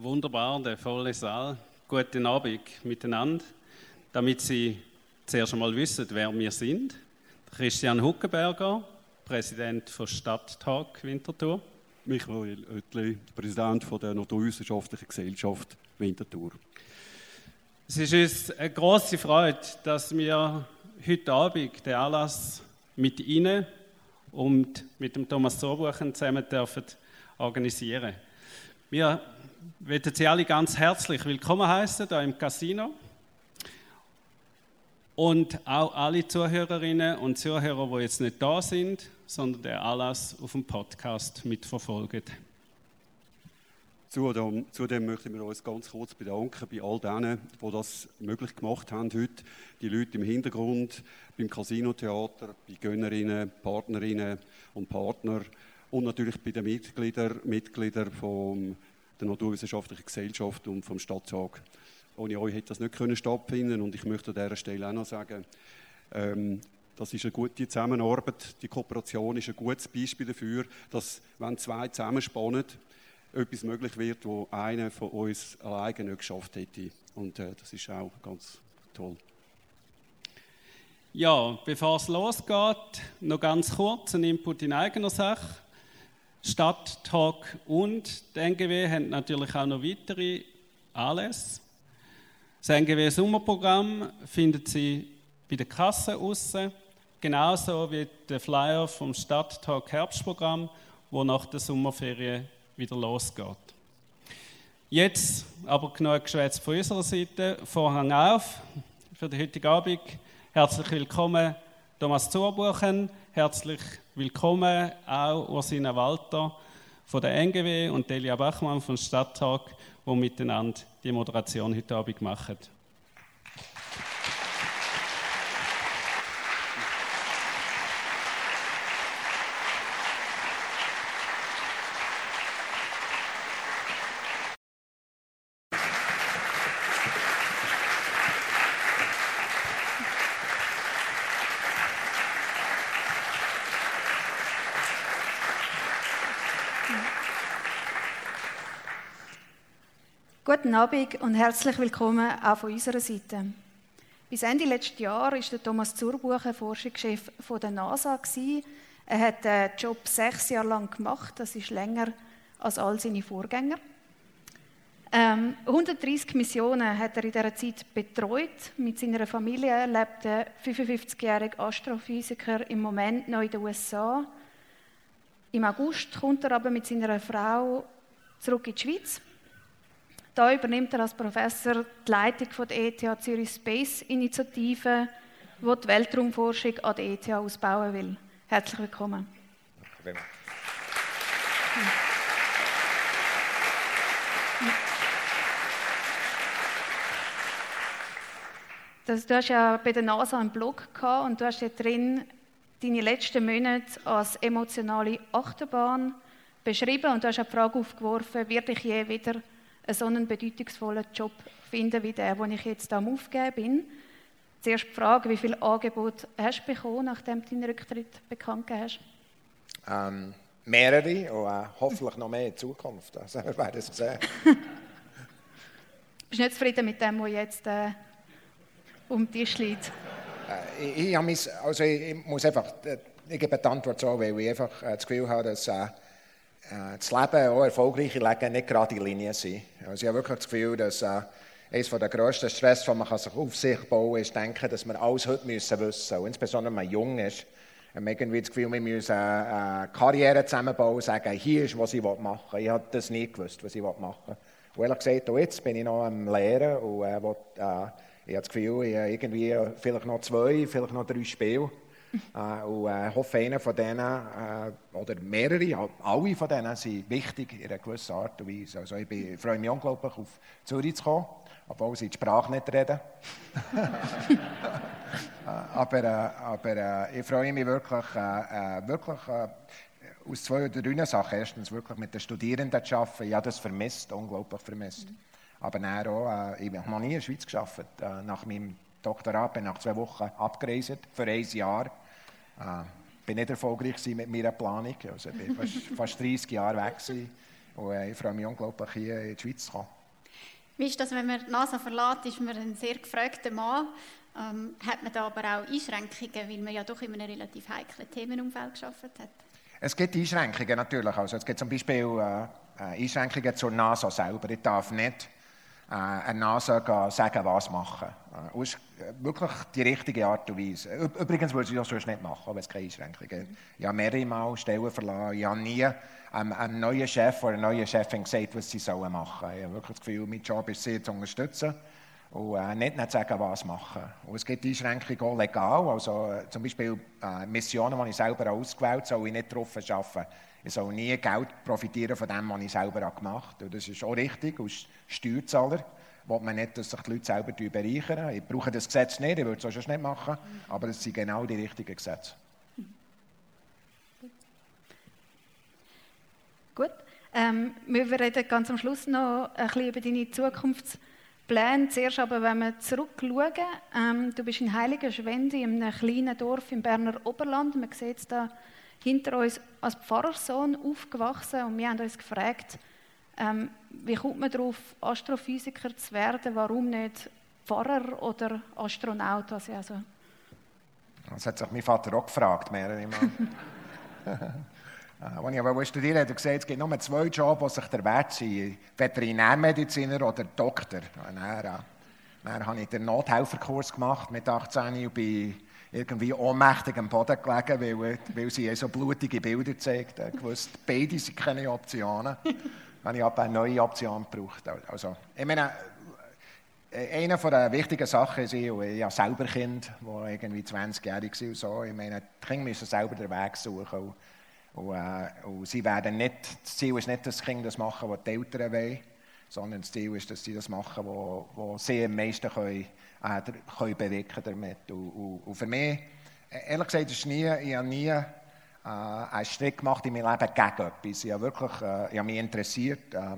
Wunderbar, der volle Saal. Guten Abend miteinander. Damit Sie zuerst einmal wissen, wer wir sind. Christian Huckenberger, Präsident von Stadttag Winterthur. Michael Oetli, Präsident von der Naturwissenschaftlichen Gesellschaft Winterthur. Es ist uns eine große Freude, dass wir heute Abend den Anlass mit Ihnen und mit dem Thomas Zurbuchen zusammen dürfen organisieren. Wir möchten Sie alle ganz herzlich willkommen heißen hier im Casino und auch alle Zuhörerinnen und Zuhörer, die jetzt nicht da sind, sondern den Anlass auf dem Podcast mitverfolgen. Zudem, zudem möchten wir uns ganz kurz bedanken bei all denen, die das möglich gemacht haben heute. Die Leute im Hintergrund, beim Casino-Theater, bei Gönnerinnen, Partnerinnen und Partnern und natürlich bei den Mitgliedern, Mitgliedern von der Naturwissenschaftlichen Gesellschaft und vom Stadttag. Ohne euch hätte das nicht können stattfinden und ich möchte an dieser Stelle auch noch sagen, ähm, das ist eine gute Zusammenarbeit. Die Kooperation ist ein gutes Beispiel dafür, dass wenn zwei zusammenspannen, etwas möglich wird, wo einer von uns alleine nicht geschafft hätte. Und äh, das ist auch ganz toll. Ja, bevor es losgeht, noch ganz kurz ein Input in eigener Sache. Stadttag und die NGW haben natürlich auch noch weitere Anlässe. Das NGW Sommerprogramm findet Sie bei der Kasse aussen, genauso wie der Flyer vom Stadttag Herbstprogramm, wo nach der Sommerferien wieder losgeht. Jetzt aber genug geschwätzt von unserer Seite. Vorhang auf für den heutigen Abend. Herzlich willkommen, Thomas Zurbuchen. Herzlich willkommen auch Ursina Walter von der NGW und Delia Bachmann vom Stadttag, die miteinander die Moderation heute Abend machen. Guten Abend und herzlich willkommen auch von unserer Seite. Bis Ende letzten Jahr war Thomas Zurbuchen Forschungschef von der NASA. Er hat den Job sechs Jahre lang gemacht, das ist länger als all seine Vorgänger. Ähm, 130 Missionen hat er in dieser Zeit betreut. Mit seiner Familie lebt der 55-jährige Astrophysiker im Moment noch in den USA. Im August kommt er aber mit seiner Frau zurück in die Schweiz da übernimmt er als Professor die Leitung von der ETH Zürich Space Initiative, wo die Weltraumforschung an der ETH ausbauen will. Herzlich willkommen. Danke Das, du hast ja bei der NASA einen Blog gehabt und du hast da drin deine letzten Monate als emotionale Achterbahn beschrieben und du hast eine Frage aufgeworfen, wird ich je wieder so einen bedeutungsvollen Job finden wie der, den ich jetzt am Aufgeben bin. Zuerst die Frage, wie viele Angebote hast du bekommen, nachdem du deinen Rücktritt bekannt gegeben hast? Ähm, mehrere und äh, hoffentlich noch mehr in Zukunft. Also wir werden es sehen. Bist du nicht zufrieden mit dem, was jetzt äh, um den Tisch liegt? Äh, ich, ich, also ich, ich, muss einfach, äh, ich gebe die Antwort so, weil ich einfach äh, das Gefühl habe, dass äh, das Leben, auch erfolgreiche Leben, nicht gerade in Linie sind. Also ich habe wirklich das Gefühl, dass äh, eines der grössten Stress, den man sich auf sich bauen kann, ist denken, dass wir alles heute müssen wissen. Und insbesondere wenn man jung ist, haben wir irgendwie das Gefühl, wir müssen äh, äh Karriere zusammenbauen sagen, hier ist, was ich machen will. Ich habe das nie gewusst, was ich machen will. Und ehrlich gesagt, auch jetzt bin ich noch am Lehren und äh, will, äh, ich habe das Gefühl, ich habe irgendwie vielleicht noch zwei, vielleicht noch drei Spiele. Äh, und äh, hoffe, einer von denen, äh, oder mehrere, alle von denen sind wichtig in einer gewissen Art und Weise. Also ich, bin, ich freue mich unglaublich, auf Zürich zu kommen, obwohl sie die Sprache nicht reden. aber aber ich freue mich wirklich, wirklich aus zwei oder drei Sachen. Erstens wirklich mit den Studierenden zu arbeiten. Ich habe das vermisst, unglaublich vermisst. Aber dann auch, ich habe noch nie in der Schweiz gearbeitet. Nach meinem Doktorat, bin nach zwei Wochen abgereist für ein Jahr. Äh, bin nicht erfolgreich mit meiner Planung, also bin fast, fast 30 Jahre weg gewesen. Und äh, ich freue mich unglaublich, hier in die Schweiz zu kommen. Wie ist das, wenn man die NASA verlässt, ist man ein sehr gefragter Mann. Ähm, hat man da aber auch Einschränkungen, weil man ja doch in einem relativ heiklen Themenumfeld geschafft hat? Es gibt Einschränkungen natürlich. Also es gibt zum Beispiel äh, äh Einschränkungen zur NASA selber. Ich darf nicht äh, eine NASA sagen, was machen. Äh, ist wirklich die richtige Art und Weise. Übrigens würde ich das sonst nicht machen, wenn es keine Einschränkungen gibt. Ich habe mehrere Mal Stellen verlassen. Ich habe nie einem, einem neuen Chef oder einer neuen Chefin gesagt, was sie sollen machen sollen. Ich habe wirklich das Gefühl, mein Job ist, sie zu unterstützen und äh, nicht, nicht sagen, was machen. Und es gibt Einschränkungen auch legal. Also, äh, zum Beispiel äh, Missionen, die ich selber ausgewählt habe, soll ich nicht darauf arbeiten. Ich soll nie Geld profitieren von dem, was ich selber gemacht habe. Das ist auch richtig, als Steuerzahler will man nicht, dass sich die Leute selber bereichern. Ich brauche das Gesetz nicht, ich würde es schon nicht machen, aber es sind genau die richtigen Gesetze. Gut. Ähm, wir reden ganz am Schluss noch ein bisschen über deine Zukunftspläne. Zuerst aber, wenn wir zurückschauen, ähm, du bist in Heiligenschwendi, in einem kleinen Dorf im Berner Oberland. Man sieht es da hinter uns als Pfarrersohn aufgewachsen und wir haben uns gefragt, ähm, wie kommt man darauf, Astrophysiker zu werden? Warum nicht Pfarrer oder Astronaut? Also, also. Das hat sich mein Vater auch gefragt, mehrere Mal. Als ich aber studieren hat er gesagt, es gibt nur zwei Jobs, die sich der Wert sind. Veterinärmediziner oder Doktor. Und dann, äh, dann habe ich den Nothelferkurs gemacht mit 18 und bin irgendwie ohnmächtig am Boden gelegen, weil, weil sie so blutige Bilder zeigt. Ich wusste, beide sind keine Optionen. habe ich aber eine neue Option gebraucht. Also, ich meine, äh, eine der wichtigen Sachen ist, ich, habe selber Kind, die irgendwie 20-jährig sind und so. Ich meine, die Kinder müssen selber den Weg suchen. Und, äh, und sie werden nicht, das Ziel ist nicht, dass die Kinder das machen, was die Eltern wollen, sondern das Ziel ist, dass sie das machen, was sie am meisten können, äh, können bewirken damit. Und, und, und für mich, äh, ehrlich gesagt, ist nie, ich habe nie äh, einen Schritt gemacht in meinem Leben gegen etwas. Ich habe, wirklich, äh, ich habe mich interessiert äh,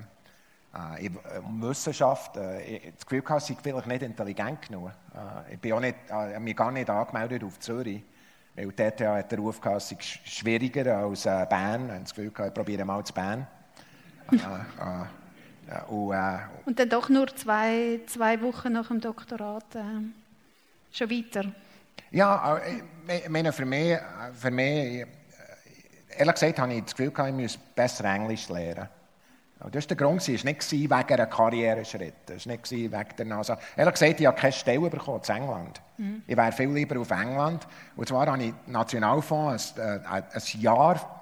äh, in Wissenschaft. Äh, ich das Gefühl hatte, ich sei vielleicht nicht intelligent genug. Äh, ich bin auch nicht, äh, habe mich gar nicht angemeldet auf Zürich. Weil dort hat der Ruf gehabt, es sei schwieriger als äh, Bern. Ich habe das Gefühl, ich probiere mal zu Bern. Äh, äh, und, äh, und, dann doch nur zwei, zwei Wochen nach dem Doktorat äh, schon weiter. Ja, ich meine, für mich, für mich ehrlich gesagt habe ich das Gefühl, ich müsse besser Englisch lernen. Das war der Grund, es war nicht wegen einem Karriereschritt, es war nicht wegen der NASA. Ehrlich gesagt, ich habe keine Stelle bekommen in England. Mhm. Ich wäre viel lieber auf England. Und zwar hatte ich Nationalfonds ein, ein Jahr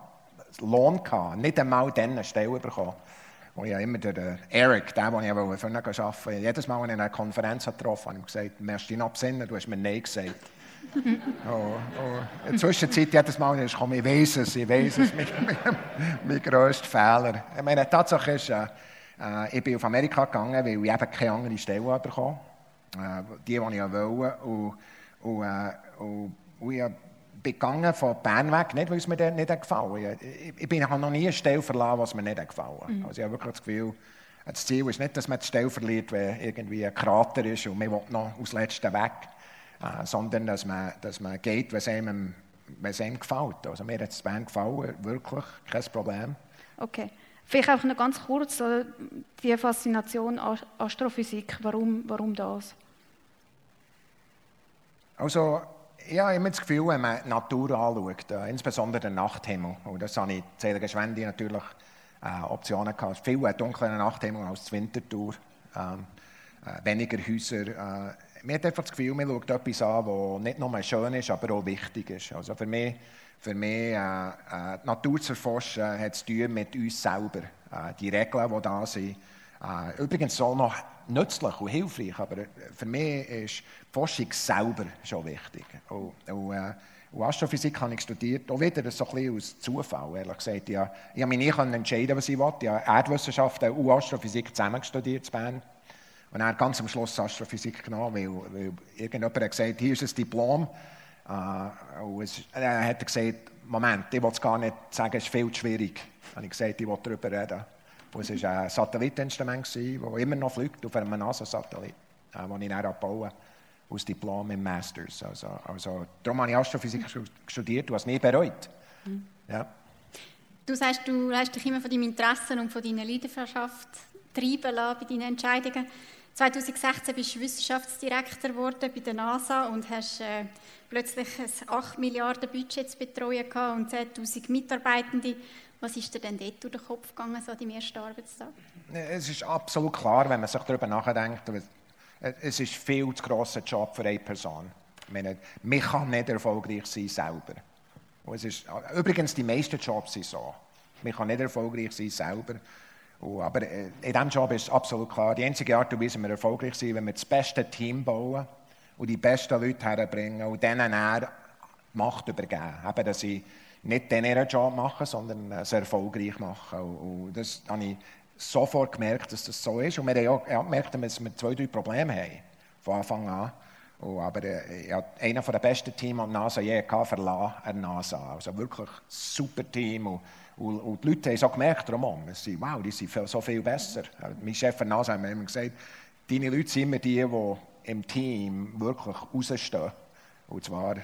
Lohn, gehabt, nicht einmal dann eine Stelle bekommen. Und ich immer der Eric, der, den ich arbeiten wollte, jedes Mal, wenn ich eine Konferenz getroffen habe, habe ich gesagt, du hast dich noch besinnen, du hast mir Nein gesagt oh, oh. In der Zwischenzeit jedes Mal, ich komme, ich weiß es, ich weiß es, mein, mein, mein grösster Fehler. Ich meine, die Tatsache ist, äh, äh, ich bin auf Amerika gegangen, weil ich eben keine andere Stelle bekommen äh, die, die ich wollte. Und, und, äh, und, und ich bin gegangen von Bern weg, nicht, weil es mir nicht gefallen hat. Ich, ich, habe noch nie eine Stelle verlassen, was mir nicht gefallen hat. Mhm. Also ich habe wirklich das Gefühl, das Ziel ist nicht, dass man die Stelle verliert, wenn irgendwie ein Krater ist und man will noch aus letzten weg. Äh, sondern dass man, dass man geht, was einem, was einem gefällt. Also mir hat es Band gefallen, wirklich, kein Problem. Okay. Vielleicht auch noch ganz kurz die Faszination Astrophysik. Warum, warum das? Also, ich habe immer das Gefühl, wenn man die Natur anschaut, äh, insbesondere den Nachthimmel, und das habe ich in Schwendi natürlich äh, Optionen gehabt, viel dunkler Nachthimmel als die Wintertour, ähm, äh, weniger Häuser, äh, man hat einfach das Gefühl, man schaut etwas an, das nicht nur schön ist, aber auch wichtig ist. Also für mich, für mich äh, äh, die Natur zu erforschen, hat zu tun mit uns selber. Äh, die Regeln, die da sind. Übrigens so noch nützlich und hilfreich, aber für mich ist die Forschung selber schon wichtig. Und, und, äh, und Astrophysik habe ich studiert, auch wieder so ein bisschen aus Zufall, ehrlich gesagt. Ich, ich habe mich nie entscheiden was ich wollte. Ich habe Erdwissenschaften und Astrophysik zusammen studiert in Bern. Und hat ganz am Schluss Astrophysik genommen, weil, weil irgendjemand hat gesagt, hier ist ein Diplom. Äh, und es, er hat gesagt, Moment, ich will es gar nicht sagen, es ist viel zu schwierig. Dann habe ich gesagt, ich will darüber reden. Und es war ein Satelliteninstrument, das immer noch fliegt, auf einem NASA-Satellit, äh, das ich dann abbaue, aus Diplom im Masters. Also, also, darum habe ich Astrophysik studiert, du hast nie bereut. Mhm. Ja. Du sagst, du hast dich immer von deinem Interessen und von deiner Leidenschaft treiben lassen bei deinen Entscheidungen. 2016 bist du Wissenschaftsdirektor geworden bei der NASA und hast äh, plötzlich ein 8 Milliarden Budget zu betreuen gehabt und 10.000 Mitarbeitende. Was ist dir denn dort durch den Kopf gegangen, so deinem ersten Arbeitstag? Es ist absolut klar, wenn man sich darüber nachdenkt, es ist viel zu grosser Job für eine Person. Ich meine, man kann nicht erfolgreich sein selber. Und es ist, übrigens, die meisten Jobs sind so. Man kann nicht erfolgreich sein selber. Und, aber äh, in diesem Job ist absolut klar, die einzige Art und Weise, wie wir erfolgreich sind, wenn wir das beste Team bauen und die besten Leute herbringen und denen eher Macht übergeben. Eben, dass sie nicht den ihren Job machen, sondern es erfolgreich machen. Und, das habe ich sofort gemerkt, dass das so ist. Und wir haben auch gemerkt, dass wir zwei, drei Probleme haben, von Anfang an. Und, aber äh, einer der besten Teams an NASA je verlassen, an NASA. Also wirklich super Team. Und, und, und, die Leute haben es auch gemerkt, drumherum. Sie, wow, die sind so viel besser. Mein Chef an NASA hat mir immer gesagt, deine Leute sind immer die, die im Team wirklich rausstehen. Und zwar,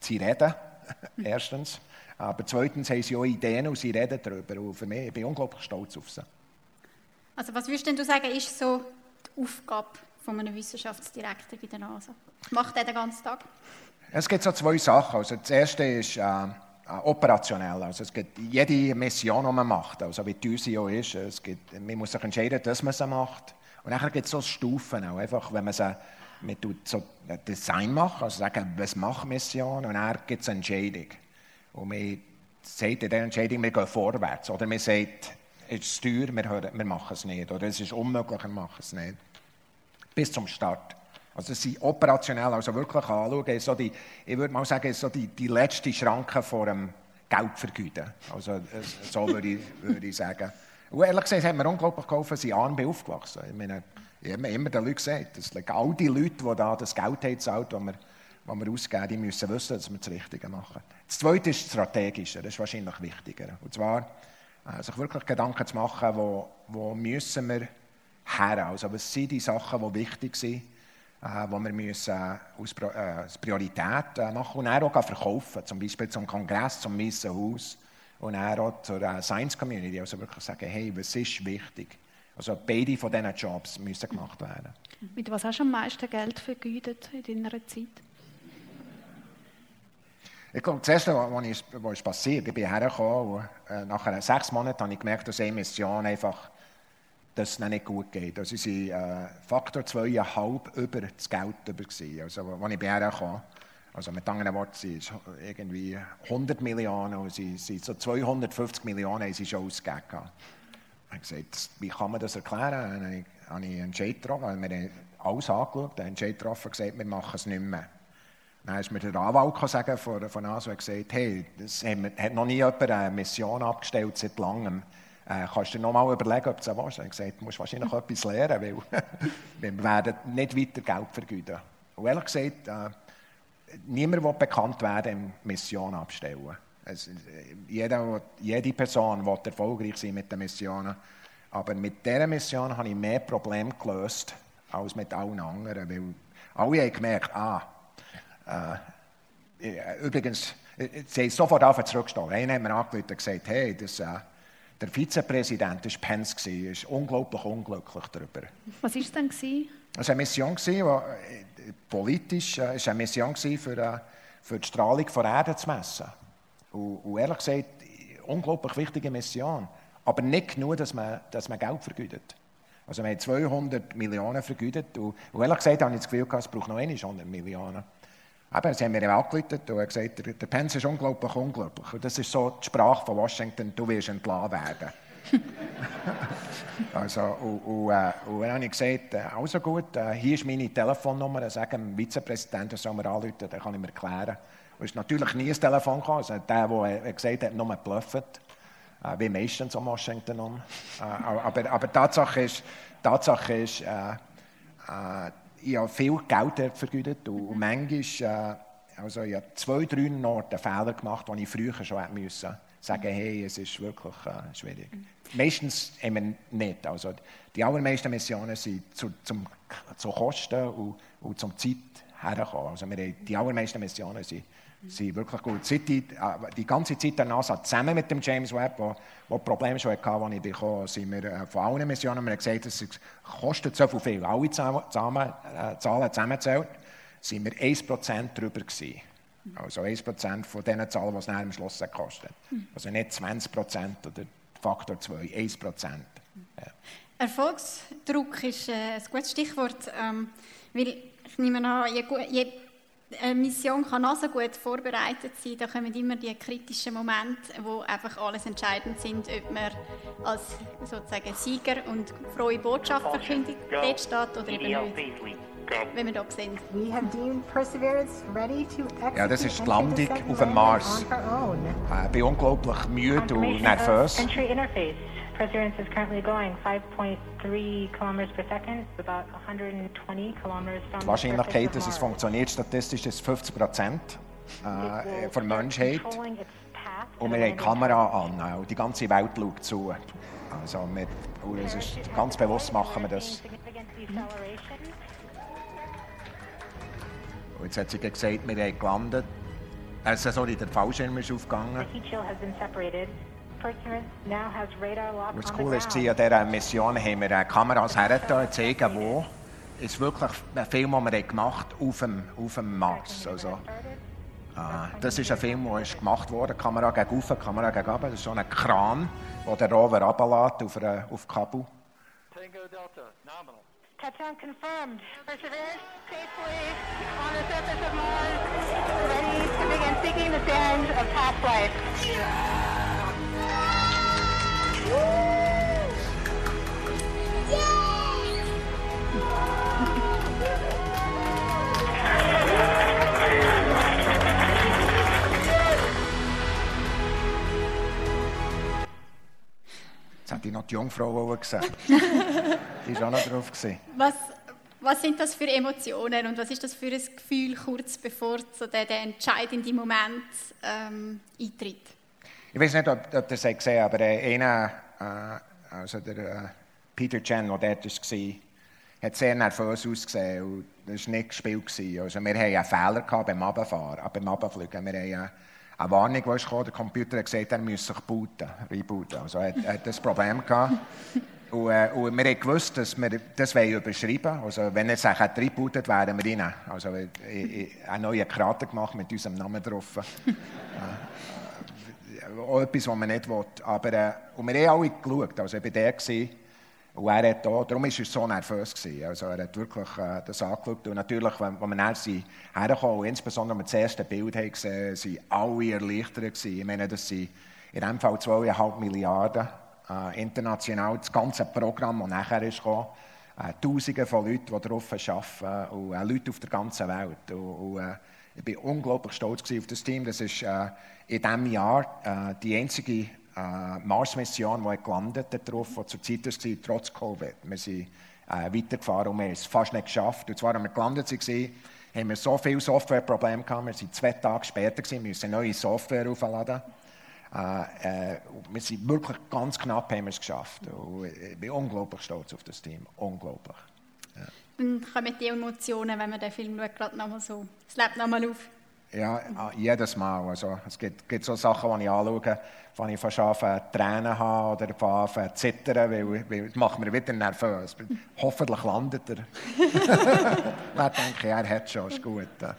sie reden, erstens. Aber zweitens haben sie auch Ideen und sie reden darüber. Und für mich, ich bin unglaublich stolz auf sie. Also was würdest du sagen, ist so die Aufgabe von einem Wissenschaftsdirektor bei der NASA? Was macht er den ganzen Tag? Es gibt so zwei Sachen. Also das erste ist äh, operationell. Also es gibt jede Mission, die man macht, also wie die UCO ist, es gibt, man muss sich entscheiden, dass man sie macht. Und dann gibt es so Stufen auch. Einfach, wenn man sie man tut so ein Design machen, also sagen, was macht Mission, und dann gibt es eine Entscheidung. Und man sagt in dieser Entscheidung, wir gehen vorwärts. Oder man sagt, es ist teuer, wir, hören, wir machen es nicht. Oder es ist unmöglich, wir machen es nicht. Bis zum Start. Also sie operationell also wirklich anschauen, so die, ich würde mal sagen, so die, die letzte Schranke vor dem Geldvergüten. Also so würde ich, würde ich sagen. Und ehrlich gesagt hat mir unglaublich geholfen, sie arm aufgewachsen. Ich meine, ich habe immer den Leuten gesagt, dass all die Leute, die da das Geld haben, zahlt, das wir, das wir ausgeben, die müssen wissen, dass wir das Richtige machen. Das Zweite ist das Strategische, das ist wahrscheinlich wichtiger. Und zwar, äh, sich wirklich Gedanken zu machen, wo, wo müssen wir her? Also was sind die Sachen, die wichtig sind, äh, wo wir müssen, äh, als Priorität machen und dann auch verkaufen, zum Beispiel zum Kongress, zum Weißen Haus und dann auch zur Science Community, also wirklich sagen, hey, was ist wichtig? Also beide von diesen Jobs müssen gemacht werden. Mit was hast du am meisten Geld vergütet in deiner Zeit? Ich glaube, das Erste, was ist, was ist passiert, ich bin hergekommen und äh, nach sechs Monaten habe ich gemerkt, dass eine Mission einfach dass es nicht gut geht. Also sie waren äh, Faktor zweieinhalb über das Geld über. Gewesen. Also als ich herkam, also mit anderen Worten, sie ist irgendwie 100 Millionen und sie, sie so 250 Millionen haben sie schon ausgegeben. Habe gesagt, wie kann man das erklären? Dann habe ich einen Entscheid getroffen, wir haben alles angeschaut, einen Entscheid getroffen und gesagt, wir machen es nicht mehr. Dann ist mir der Anwalt sagen von, von ASO gesagt, hey, das hat noch nie jemand eine Mission abgestellt seit langem. Äh, kannst du dir noch mal überlegen, ob du das willst? Er hat gesagt, du musst wahrscheinlich etwas lernen, weil wir werden nicht weiter Geld vergüten. Und ehrlich gesagt, äh, niemand will bekannt werden im Mission abstellen. Es, jeder, jede Person will erfolgreich sein mit den Missionen. Aber mit dieser Mission habe ich mehr Probleme gelöst als mit allen anderen. Weil alle haben gemerkt, ah, äh, übrigens, sie haben sofort auf zurückgestanden. Einer hat mir angerufen und gesagt, hey, das, äh, der Vizepräsident war Pence, ist unglaublich unglücklich darüber. Was war es denn? Es war eine Mission, die äh, politisch äh, ist eine Mission für, äh, für die Strahlung der Erde zu messen. Und, und ehrlich gesagt, unglaublich wichtige Mission. Aber nicht genug, dass man, dass man Geld vergütet. Also wir haben 200 Millionen vergütet und, und ehrlich gesagt habe ich das Gefühl, es braucht noch 100 Millionen. Aber sie haben mir angerufen und gesagt, der, Pence ist unglaublich unglücklich. Und das ist so die Sprache von Washington, du wirst entlassen werden. also, und, und, äh, und dann habe ich gesagt, äh, also gut, äh, hier ist meine Telefonnummer, sagen dem Vizepräsidenten, er soll mir anrufen, dann kann ich mir erklären. Es ist natürlich nie ein Telefon gekommen, also der, der gesagt hat, nur geblufft, äh, wie meistens um Washington um. Äh, aber, aber Tatsache ist, Tatsache ist äh, äh ich habe viel Geld vergütet und, manchmal, äh, also ich habe zwei, drei Orte Fehler gemacht, die ich früher schon hätte müssen sagen, hey, es ist wirklich äh, schwierig. Meistens eben nicht. Also die allermeisten Missionen sind zu, zum, zu Kosten und, und zum Zeit hergekommen. Also die allermeisten Missionen sind sind wirklich gut. Seit die, äh, die ganze Zeit der NASA zusammen mit dem James Webb, wo, wo Probleme schon hatte, als ich bekommen sind wir äh, von allen Missionen wir haben gesagt, es kostet so viel, alle Zahlen, äh, Zahlen zusammenzählt, sind wir 1% drüber gewesen. Also 1% von den Zahlen, die es am Schluss gekostet hat. Also nicht 20% oder Faktor 2, 1%. Ja. Erfolgsdruck ist äh, ein gutes Stichwort, ähm, weil ich nehme an, je, je eine Mission kann auch so gut vorbereitet sein, da kommen immer die kritischen Momente, wo einfach alles entscheidend sind, ob man als sozusagen Sieger und frohe Botschaft verkündigt dort steht oder eben nicht. Wenn wir da sind. Ja, das ist die Landung auf dem Mars. Ich bin unglaublich müde und nervös. Perseverance is currently going 5.3 kilometers per second, about 120 kilometers Die Wahrscheinlichkeit, dass es funktioniert, statistisch ist 50 Prozent äh, von Menschheit. Und wir haben die Kamera an und die ganze Welt schaut zu. Also wir, es ist ganz bewusst machen wir das. Und jetzt hat sie gesagt, wir haben gelandet. Also, sorry, der Fallschirm ist aufgegangen. Was cool ist, an dieser Mission haben wir Kameras hergetan, zeigen, wo. Es ist wirklich ein Film, den wir gemacht haben auf dem, auf dem Mars. Also, äh, das ist ein Film, der ist gemacht wurde, Kamera gegen oben, Kamera gegen runter. Das ist so ein Kran, der den Rover runterlässt auf, auf Kabul. Tango Delta, nominal. Touchdown confirmed. Perseverance safely on the surface of Mars, ready to begin seeking the sands of past life. Hätte ich noch die Jungfrau gesehen. die war auch noch drauf. Was, was sind das für Emotionen und was ist das für ein Gefühl, kurz bevor so der, der entscheidende Moment ähm, eintritt? Ich weiß nicht, ob, ob es gesehen aber äh, einer, äh, also der äh, Peter Chen, der dort war, hat sehr nervös ausgesehen und das war nicht gespielt. Also wir hatten einen Fehler gehabt beim Abfahren, äh, beim Abfliegen. Wir haben eine Warnung, die kam, der Computer hat gesagt, er müsse sich booten, rebooten. Also er, er das Problem gehabt. Und, äh, und, wir gewusst, dass wir das überschreiben. Also wenn er sich rebootet, wären wir rein. Also ich, ich, einen neuen Krater gemacht mit unserem Namen drauf. Auch etwas, was man nicht will. Aber, äh, und wir haben alle geschaut, also ich war der gewesen, und er hat da, darum war er so nervös. Gewesen. Also er hat wirklich äh, das angeschaut. Und natürlich, wenn, wenn wir dann und insbesondere wenn wir das erste Bild haben gesehen, waren alle erleichtert. Gewesen. Ich meine, das sind in diesem Fall 2,5 Milliarden äh, international, das ganze Programm, das nachher ist gekommen, äh, Tausende von Leuten, die darauf arbeiten und äh, Leute auf der ganzen Welt. Und, und, äh, ich war unglaublich stolz auf das Team. Das ist äh, in diesem Jahr äh, die einzige äh, Mars-Mission, die gelandet hat, drauf, die zur Zeit war, trotz Covid. Wir sind äh, weitergefahren und wir haben es fast nicht geschafft. Und zwar, als wir gelandet waren, haben wir so viele Softwareprobleme gehabt. Wir sind zwei Tage später, gewesen, wir mussten neue Software aufladen. Äh, äh, wir sind wirklich ganz knapp haben wir es geschafft. Und ich bin unglaublich stolz auf das Team. Unglaublich. Dann kommen die Emotionen, wenn man den Film schaut, gerade nochmal so. Es lebt nochmal auf. Ja, ah, jedes Mal. Also, es gibt, gibt so Sachen, die ich anschaue, wenn ich fast anfange Tränen habe oder anfange zu zittern, weil, weil das macht mir wieder nervös. Hoffentlich landet er. Dann denke ich, er hat schon, ist gut. Ja.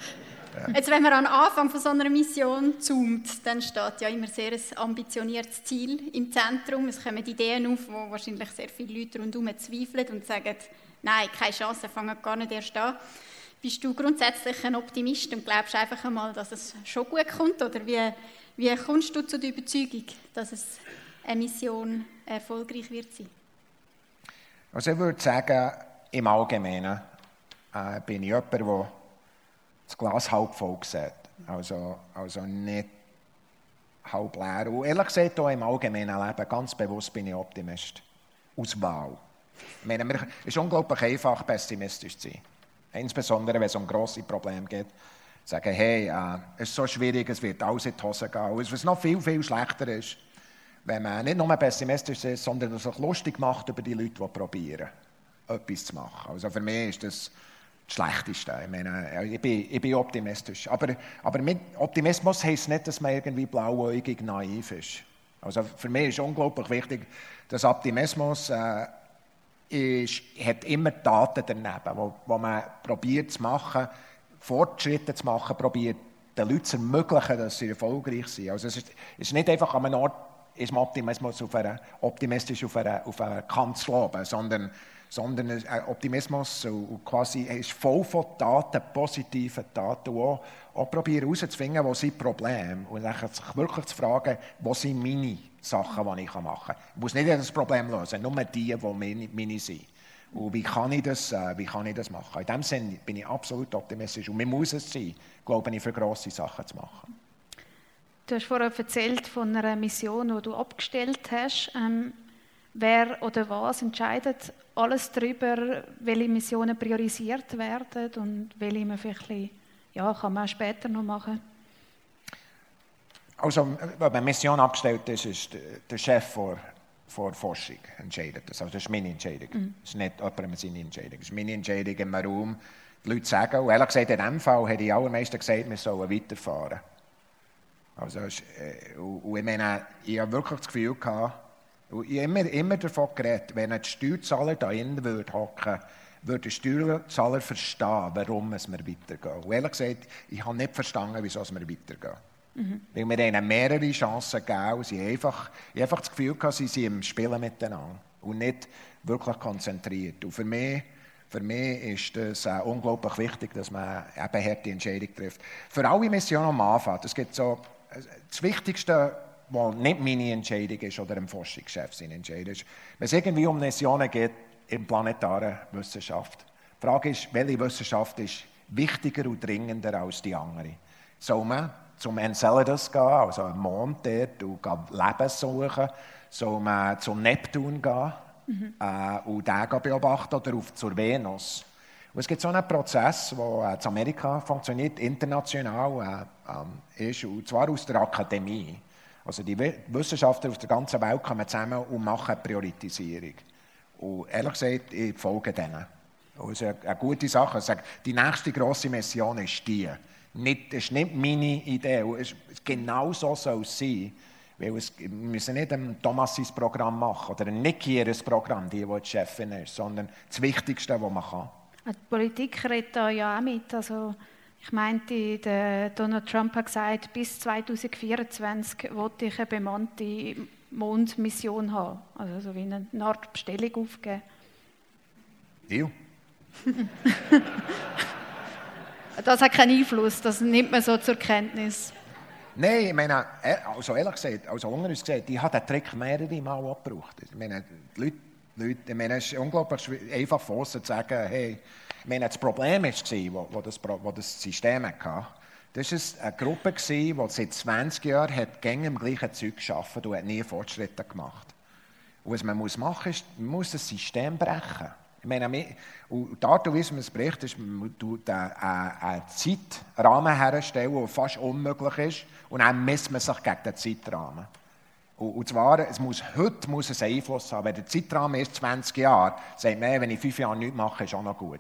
Jetzt, wenn man an den Anfang von so einer Mission zoomt, dann steht ja immer sehr ein ambitioniertes Ziel im Zentrum. Es kommen Ideen auf, wo wahrscheinlich sehr viele Leute rundherum zweifeln und sagen, nein, keine Chance, fangen gar nicht erst an. Bist du grundsätzlich ein Optimist und glaubst einfach einmal, dass es schon gut kommt? Oder wie, wie kommst du zu der Überzeugung, dass es eine Mission erfolgreich wird sein? Also ich würde sagen, im Allgemeinen äh, bin ich jemand, der das Glas halb voll sieht. Also, also nicht halb leer. Und ehrlich gesagt, auch im allgemeinen Leben, ganz bewusst bin ich Optimist. Aus Wahl. Es ist unglaublich einfach, pessimistisch zu sein. Insbesondere, wenn es um grosse Probleme geht. Sagen, hey, äh, es ist so schwierig, es wird alles in die Hose gehen. Was noch viel, viel schlechter ist, wenn man nicht nur pessimistisch ist, sondern sich lustig macht über die Leute, die probieren, etwas zu machen. Also für mich ist das das Schlechteste. Ich, meine, ich, bin, ich bin optimistisch. Aber, aber mit Optimismus heisst nicht, dass man irgendwie blauäugig naiv ist. Also für mich ist unglaublich wichtig, dass Optimismus äh, ist, hat immer Daten daneben, wo, wo man probiert zu machen, Fortschritte zu machen, probiert den Leuten zu ermöglichen, dass sie erfolgreich sind. Also es ist, ist nicht einfach an einem Ort, ist man Optimismus auf einer, optimistisch auf einer, auf einer Kante zu loben, sondern, sondern Optimismus quasi ist voll von Daten, positiven Daten, und auch, auch probieren herauszufinden, wo sind Probleme und sich wirklich zu fragen, wo sind meine Sachen, die ich machen kann. Ich muss nicht das Problem lösen, nur die, die meine, meine sind. Und wie kann, ich das, äh, wie kann ich das machen? In dem Sinne bin ich absolut optimistisch. Und man muss es sein, glaube ich, für grosse Sachen zu machen. Du hast vorher erzählt von einer Mission, die du abgestellt hast. Ähm, wer oder was entscheidet alles darüber, welche Missionen priorisiert werden und welche man vielleicht ja, kann man später noch machen Also, wenn Mission abgestellt ist, ist der Chef vor vor Forschung entscheidet das. Also das ist meine Entscheidung. Mhm. Das ist nicht jemandem seine Entscheidung. Das ist meine Entscheidung im Raum. Die Leute sagen, und ehrlich gesagt, in diesem Fall haben die allermeisten gesagt, wir sollen weiterfahren. Also, äh, und ich meine, ich habe wirklich das Gefühl gehabt, und ich habe immer, immer davon geredet, wenn ein Steuerzahler da innen würde hocken, würde der Steuerzahler verstehen, warum es mir weitergeht. Und ehrlich gesagt, ich habe nicht verstanden, wieso es mir weitergeht. Mhm. Weil wir ihnen mehrere Chancen gegeben sie einfach, ich einfach das Gefühl gehabt, sie sind im Spielen miteinander und nicht wirklich konzentriert. Und für mich, für mich ist es unglaublich wichtig, dass man eben harte Entscheidungen trifft. Für alle Missionen am Anfang, das gibt so, das Wichtigste, was nicht meine Entscheidung ist oder ein Forschungschef seine Entscheidung ist, wenn es irgendwie um Missionen geht in planetaren Wissenschaft. Die Frage ist, welche Wissenschaft ist wichtiger und dringender als die andere? Soll man zum Enceladus gehen, also am Mond dort, und Leben suchen, soll man zum Neptun gehen mhm. äh, und den beobachten oder auf zur Venus. Und es gibt so einen Prozess, der äh, in Amerika funktioniert, international äh, äh, ist, und zwar aus der Akademie. Also die Wissenschaftler aus der ganzen Welt kommen zusammen und machen Priorisierung. Und ehrlich gesagt, ich folge denen. Das ist eine gute Sache. Ich sage, die nächste grosse Mission ist die. Nicht, das ist nicht meine Idee. Es, genau so soll es sein. Weil es, wir müssen nicht ein Thomas' Programm machen oder ein Niki Programm, die, die die Chefin ist, sondern das Wichtigste, was man kann. Die Politik redet da ja auch mit. Also ich meinte, der Donald Trump hat gesagt, bis 2024 wollte ich eine bemannte Mondmission haben. Also so wie eine Art Bestellung aufgeben. Ja. Das hat keinen Einfluss, das nimmt man so zur Kenntnis. Nein, ich meine, also ehrlich gesagt, also unter uns gesagt, ich habe den Trick mehrere Mal abgebraucht. Ich meine, die Leute, Leute ich meine, es ist unglaublich einfach von zu sagen, hey, ich meine, das Problem war, wo, wo, das, wo das System hatte. Das war eine Gruppe, die seit 20 Jahren hat gängig im gleichen Zeug gearbeitet und hat nie Fortschritte gemacht. Und was man machen muss, ist, man muss das System brechen. Ich meine, und die Art und Weise, wie man es bricht, ist, man tut einen Zeitrahmen herstellen, der fast unmöglich ist, und dann misst man sich gegen den Zeitrahmen. Und, zwar, es muss, heute muss es einen Einfluss haben. Wenn der Zeitrahmen ist 20 Jahre, sagt man, wenn ich fünf Jahre nichts mache, ist auch noch gut.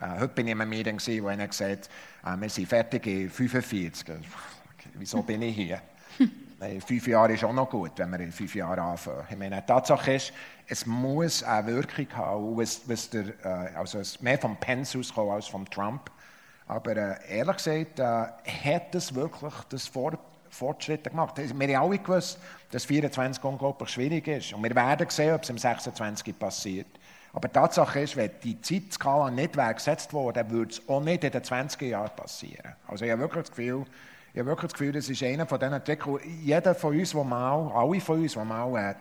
Äh, heute bin ich in einem Meeting, wo einer gesagt hat, äh, wir sind fertig in 45. Wieso bin ich hier? fünf Jahre ist auch noch gut, wenn wir in fünf Jahren anfangen. Ich meine, die Tatsache ist, es muss eine Wirkung haben, was, was der, äh, also es mehr vom Pence auskommt als vom Trump. Aber äh, ehrlich gesagt, äh, hat es wirklich das Vor Fortschritte gemacht. Wir haben alle gewusst, dass 24 unglaublich schwierig ist. Und wir werden sehen, ob es im 26 passiert. Aber die Tatsache ist, wenn die Zeitskala nicht wäre gesetzt worden, würde es auch nicht in den 20er Jahren passieren. Also ich habe wirklich das Gefühl, ich habe wirklich das Gefühl, das ist einer von diesen Tricks, jeder von uns, der mal, alle von uns, die mal äh,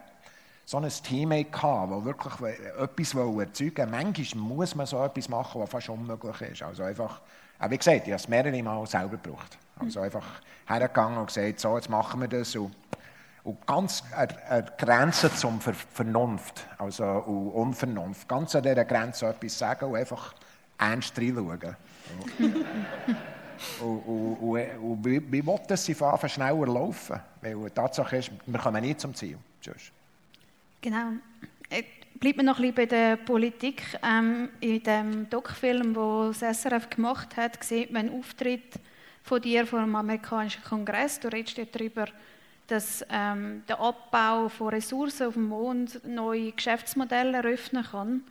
so ein Teammate hatten, der wirklich etwas erzeugen wollte. Manchmal muss man so etwas machen, was fast unmöglich ist. Also einfach, wie gesagt, ich habe es mehrere Mal selber gebraucht. Also einfach hergegangen und gesagt, so, jetzt machen wir das. Und, und ganz eine Grenze zum Ver Vernunft, also und Unvernunft. Ganz an dieser Grenze etwas sagen und einfach ernst reinschauen. Und, und, und, und wie will dass sie schneller laufen? Weil die Tatsache ist, wir kommen nicht zum Ziel. Tschüss. Genau. Äh, Bleibt man noch ein bisschen bei der Politik. Ähm, in dem Doc-Film, den das SRF gemacht hat, sieht man einen Auftritt von dir vor dem amerikanischen Kongress. Du redest dort darüber, dass ähm, der Abbau von Ressourcen auf dem Mond neue Geschäftsmodelle eröffnen kann.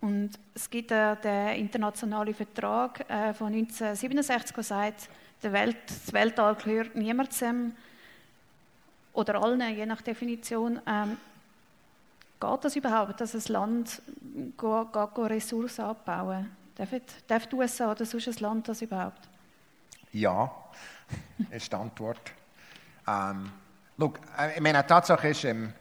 Und es gibt äh, den internationalen Vertrag äh, von 1967, der sagt, der Welt, das Weltall gehört niemandem oder allen, je nach Definition. Ähm, geht das überhaupt, dass ein Land Ressourcen abbauen? Darf, darf die USA oder sonst ein Land das überhaupt? Ja, ist die Antwort. Ähm, look, äh, ich meine, die Tatsache ist, ähm,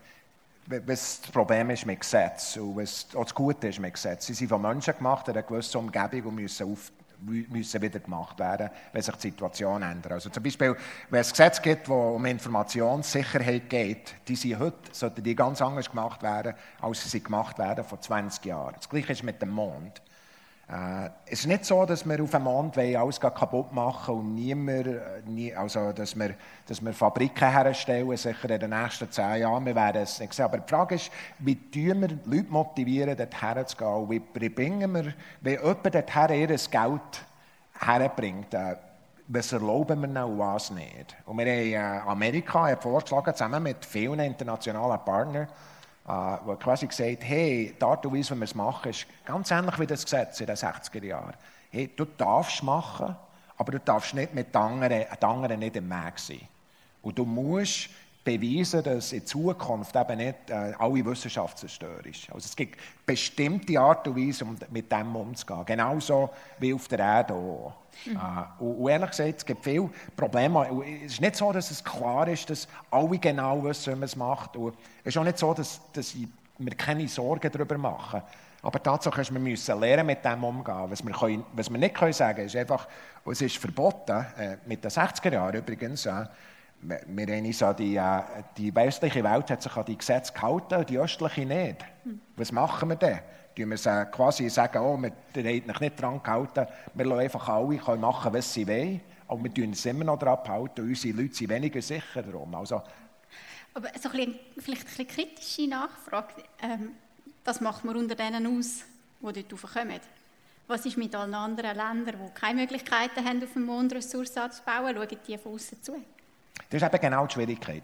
was das Problem ist mit Gesetz und was auch das Gute ist mit Gesetz. Sie sind von Menschen gemacht, in einer gewissen Umgebung und müssen, auf, müssen wieder gemacht werden, wenn sich die Situation ändert. Also zum Beispiel, wenn es Gesetze gibt, wo um Informationssicherheit geht, die sind heute, sollten die ganz anders gemacht werden, als sie gemacht werden vor 20 Jahren. Das Gleiche ist mit dem Mond. Äh, es ist nicht so, dass wir auf dem Mond alles kaputt machen und niemand, äh, nie, also dass wir, dass wir Fabriken herstellen, sicher in den nächsten zehn Jahren. Wir werden es nicht sehen. Aber die Frage ist, wie tun wir Leute motivieren, dorthin zu gehen? Wie bringen wir, wenn jemand dorthin ihr Geld herbringt, äh, was erlauben wir noch und was nicht? Und wir haben äh, Amerika hat vorgeschlagen, zusammen mit vielen internationalen Partnern, wo quasi gesagt hey, die Art und Weise, wie wir es machen, ist ganz ähnlich wie das Gesetz in den 60er Jahren. Hey, du darfst machen, aber du darfst nicht mit anderen, anderen nicht im Weg sein. Und du musst beweisen, dass in Zukunft eben nicht äh, alle Wissenschaft zerstört ist. Also es gibt bestimmte Art und Weise, um mit dem umzugehen. Genauso wie auf der Erde auch. Mhm. Äh, und, und, ehrlich gesagt, es gibt viele Probleme. Es ist nicht so, dass es klar ist, dass alle genau wissen, wie man es macht. Und es ist auch nicht so, dass, dass wir keine Sorgen darüber machen. Aber Tatsache ist, wir müssen lernen, mit dem umzugehen. Was wir, können, was wir nicht können sagen ist einfach, es ist verboten, äh, mit den 60er Jahren übrigens, äh, wir haben uns die, äh, die westliche Welt hat sich an die Gesetze gehalten, die östliche nicht. Was machen wir denn? Tun wir quasi sagen, oh, wir haben sich nicht daran gehalten, wir lassen einfach alle können machen, was sie wollen, aber wir tun uns immer noch daran halten, unsere Leute sind weniger sicher darum. Also, aber so ein bisschen, vielleicht eine kritische Nachfrage, ähm, macht man unter denen aus, die dort raufkommen? Was ist mit allen anderen Ländern, die keine Möglichkeiten haben, auf dem Mond Ressourcen anzubauen? Schauen die von außen zu? Das ist eben genau die Schwierigkeit.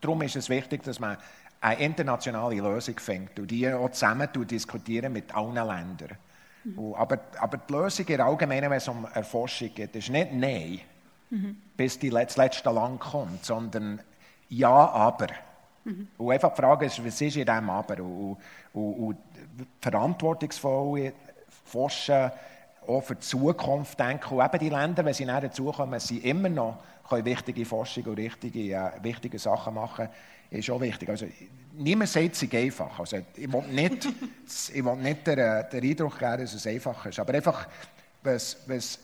Darum ist es wichtig, dass man eine internationale Lösung findet und die auch zusammen diskutieren mit allen Ländern. Mhm. aber, aber die Lösung im Allgemeinen, wenn es um Erforschung geht, ist nicht Nein, mhm. bis die das letzte Land kommt, sondern Ja, aber. Mhm. Und einfach die Frage ist, was ist in diesem Aber? Und, und, und verantwortungsvoll forschen, auch für die Zukunft denken. Und eben die Länder, wenn sie näher dazukommen, sind immer noch können wichtige Forschung und richtige, äh, wichtige Sachen machen, ist auch wichtig. Also, niemand sagt es einfach. Also, ich will nicht, ich will nicht den, äh, den Eindruck geben, dass es einfach ist. Aber einfach, was, was,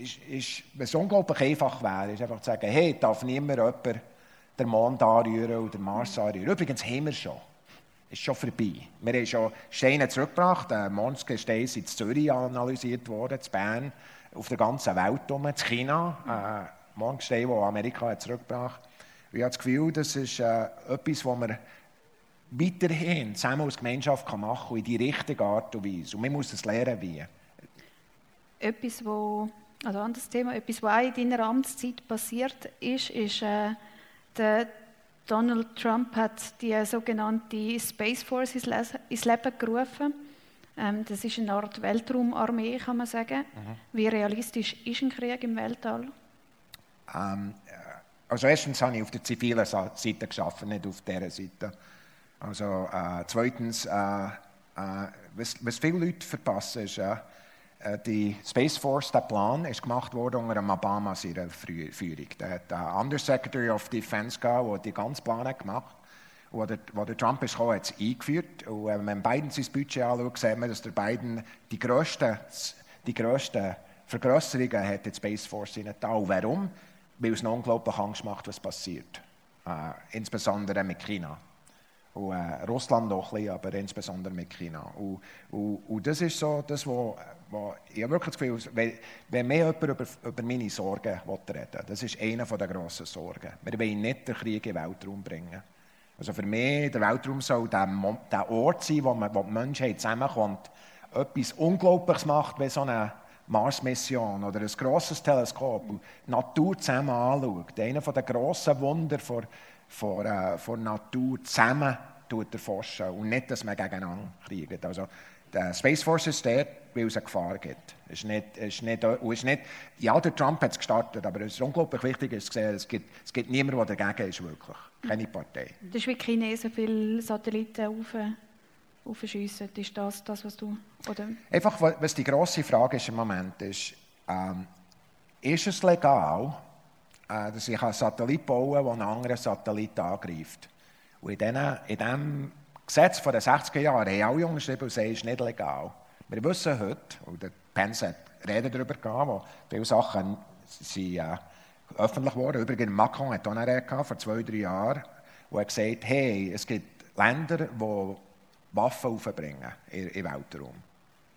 ist, ist, was unglaublich einfach wäre, ist einfach zu sagen, hey, darf niemand jemand den Mond anrühren oder den Mars anrühren. Übrigens haben wir schon. Ist schon vorbei. Wir haben schon Steine zurückgebracht. Der Mondgestein ist in Zürich analysiert worden, in Bern, auf der ganzen Welt in China. Morgenstein, die Amerika zurückgebracht hat. Ich habe das Gefühl, das ist äh, etwas, was wir weiterhin zusammen als Gemeinschaft machen kann, in die richtige Art und Weise. Und man muss es lernen, wie. Etwas, wo, also anderes Thema, etwas, was auch in deiner Amtszeit passiert ist, ist, äh, der Donald Trump hat die sogenannte Space Force ins Leben gerufen. Ähm, das ist eine Art Weltraumarmee, kann man sagen. Mhm. Wie realistisch ist ein Krieg im Weltall? Ähm, äh, also erstens habe ich auf der zivilen Seite geschafft, nicht auf dieser Seite. Also äh, zweitens, äh, äh, was, was, viele Leute verpassen, ist, äh, die Space Force, der Plan, ist gemacht worden unter Obama seiner Führung. Der hat der Undersecretary of Defense gehabt, der die ganze Plan gemacht hat. Wo wo der Trump ist gekommen, hat es eingeführt. Und wenn man Biden sein Budget anschaut, sieht man, dass der Biden die grössten, die grössten Vergrößerungen hat in die Space Force in Warum? Weil es noch unglaublich Angst macht, was passiert. Äh, insbesondere mit China. Und, äh, Russland noch ein bisschen, aber insbesondere mit China. Und, und, und das ist so, das, wo, wo ich habe wirklich das Gefühl, wenn, wenn mir jemand über, über meine Sorgen reden will, das ist eine der grossen Sorgen. Wir wollen nicht den Krieg in den Weltraum bringen. Also für mich, der Weltraum soll der, der Ort sein, wo, man, wo die Menschheit zusammenkommt, etwas Unglaubliches macht, wie so eine Mars-Mission oder ein grosses Teleskop und die Natur zusammen anschaut. Einer der grossen Wunder von, von, äh, von Natur zusammen erforschen und nicht, dass man gegeneinander kriegt. Also, der Space Force ist dort, weil es eine Gefahr gibt. Es ist nicht, ist nicht, ist nicht, ja, der Trump hat es gestartet, aber es ist unglaublich wichtig, sehen, es gibt, es gibt niemanden, der dagegen ist, wirklich. Keine Partei. Das ist wie die Chinesen viele Satelliten auf, aufschiessen. Ist das das, was du... Oder? Einfach, was die grosse Frage ist im Moment, ist, ähm, ist es legal, äh, dass ich einen Satellit baue, der einen anderen Satellit angreift? Und in, denen, in diesem Gesetz von den 60er Jahren haben alle unterschrieben und sagen, es ist nicht legal. Wir wissen heute, und der Pence hat Reden darüber gehabt, wo viele Sachen sind, äh, öffentlich wurden. Übrigens, Macron hat auch eine Rede gehabt, vor zwei, drei Jahren, wo er gesagt hat, hey, es gibt Länder, die Waffen aufbringen im Weltraum.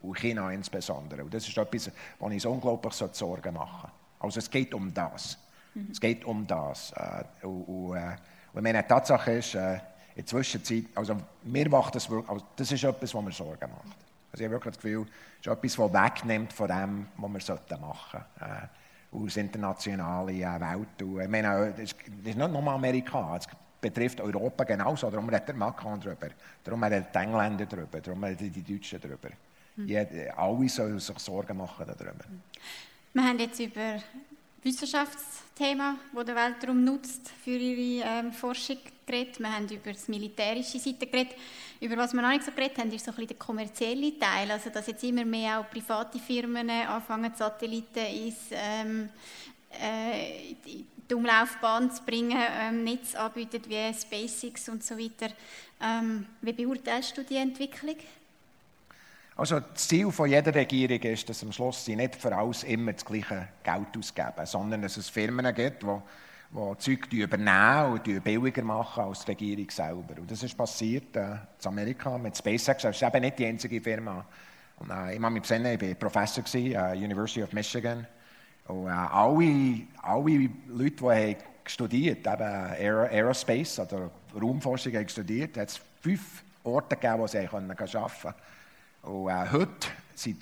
Und China insbesondere. Und das ist etwas, was uns unglaublich Sorgen machen Also es geht um das. Mhm. Es geht um das. Äh, und, und, äh, und meine Tatsache ist, äh, in der Zwischenzeit, also mir macht das wirklich, also das ist etwas, was mir Sorgen macht. Also ich habe wirklich das Gefühl, es ist etwas, das wegnimmt von dem, was wir machen sollten. Aus internationaler Welt. Ich meine, das ist nicht nur Amerika, es betrifft Europa genauso. Darum redet der Macron darüber, darum redet die Engländer darüber, darum reden die Deutschen darüber. Mhm. Jeder, alle sollen sich Sorgen machen darüber. Wir haben jetzt über Wissenschaftsthema, das der Weltraum nutzt für ihre ähm, Forschung geredet. Wir haben über das militärische Seite geredet. Über was wir noch nicht so geredet haben, ist so ein bisschen der kommerzielle Teil. Also, dass jetzt immer mehr auch private Firmen anfangen, Satelliten ins, ähm, äh, in die Umlaufbahn zu bringen, ähm, Netz anbieten wie SpaceX und so weiter. Ähm, wie beurteilst du die Entwicklung? Also das Ziel von jeder Regierung ist, dass am Schluss sie nicht für alles immer das gleiche Geld ausgeben, sondern dass es Firmen gibt, die, die Zeug übernehmen und billiger machen als die Regierung selber. Und das ist passiert äh, in Amerika mit SpaceX. Das ist eben nicht die einzige Firma. Und, äh, ich habe mich besinnen, ich war Professor an der äh, University of Michigan. Und äh, alle, alle Leute, die haben studiert haben, Aerospace oder Raumforschung haben studiert, hat es fünf Orte gegeben, wo sie arbeiten konnten. Und äh, heute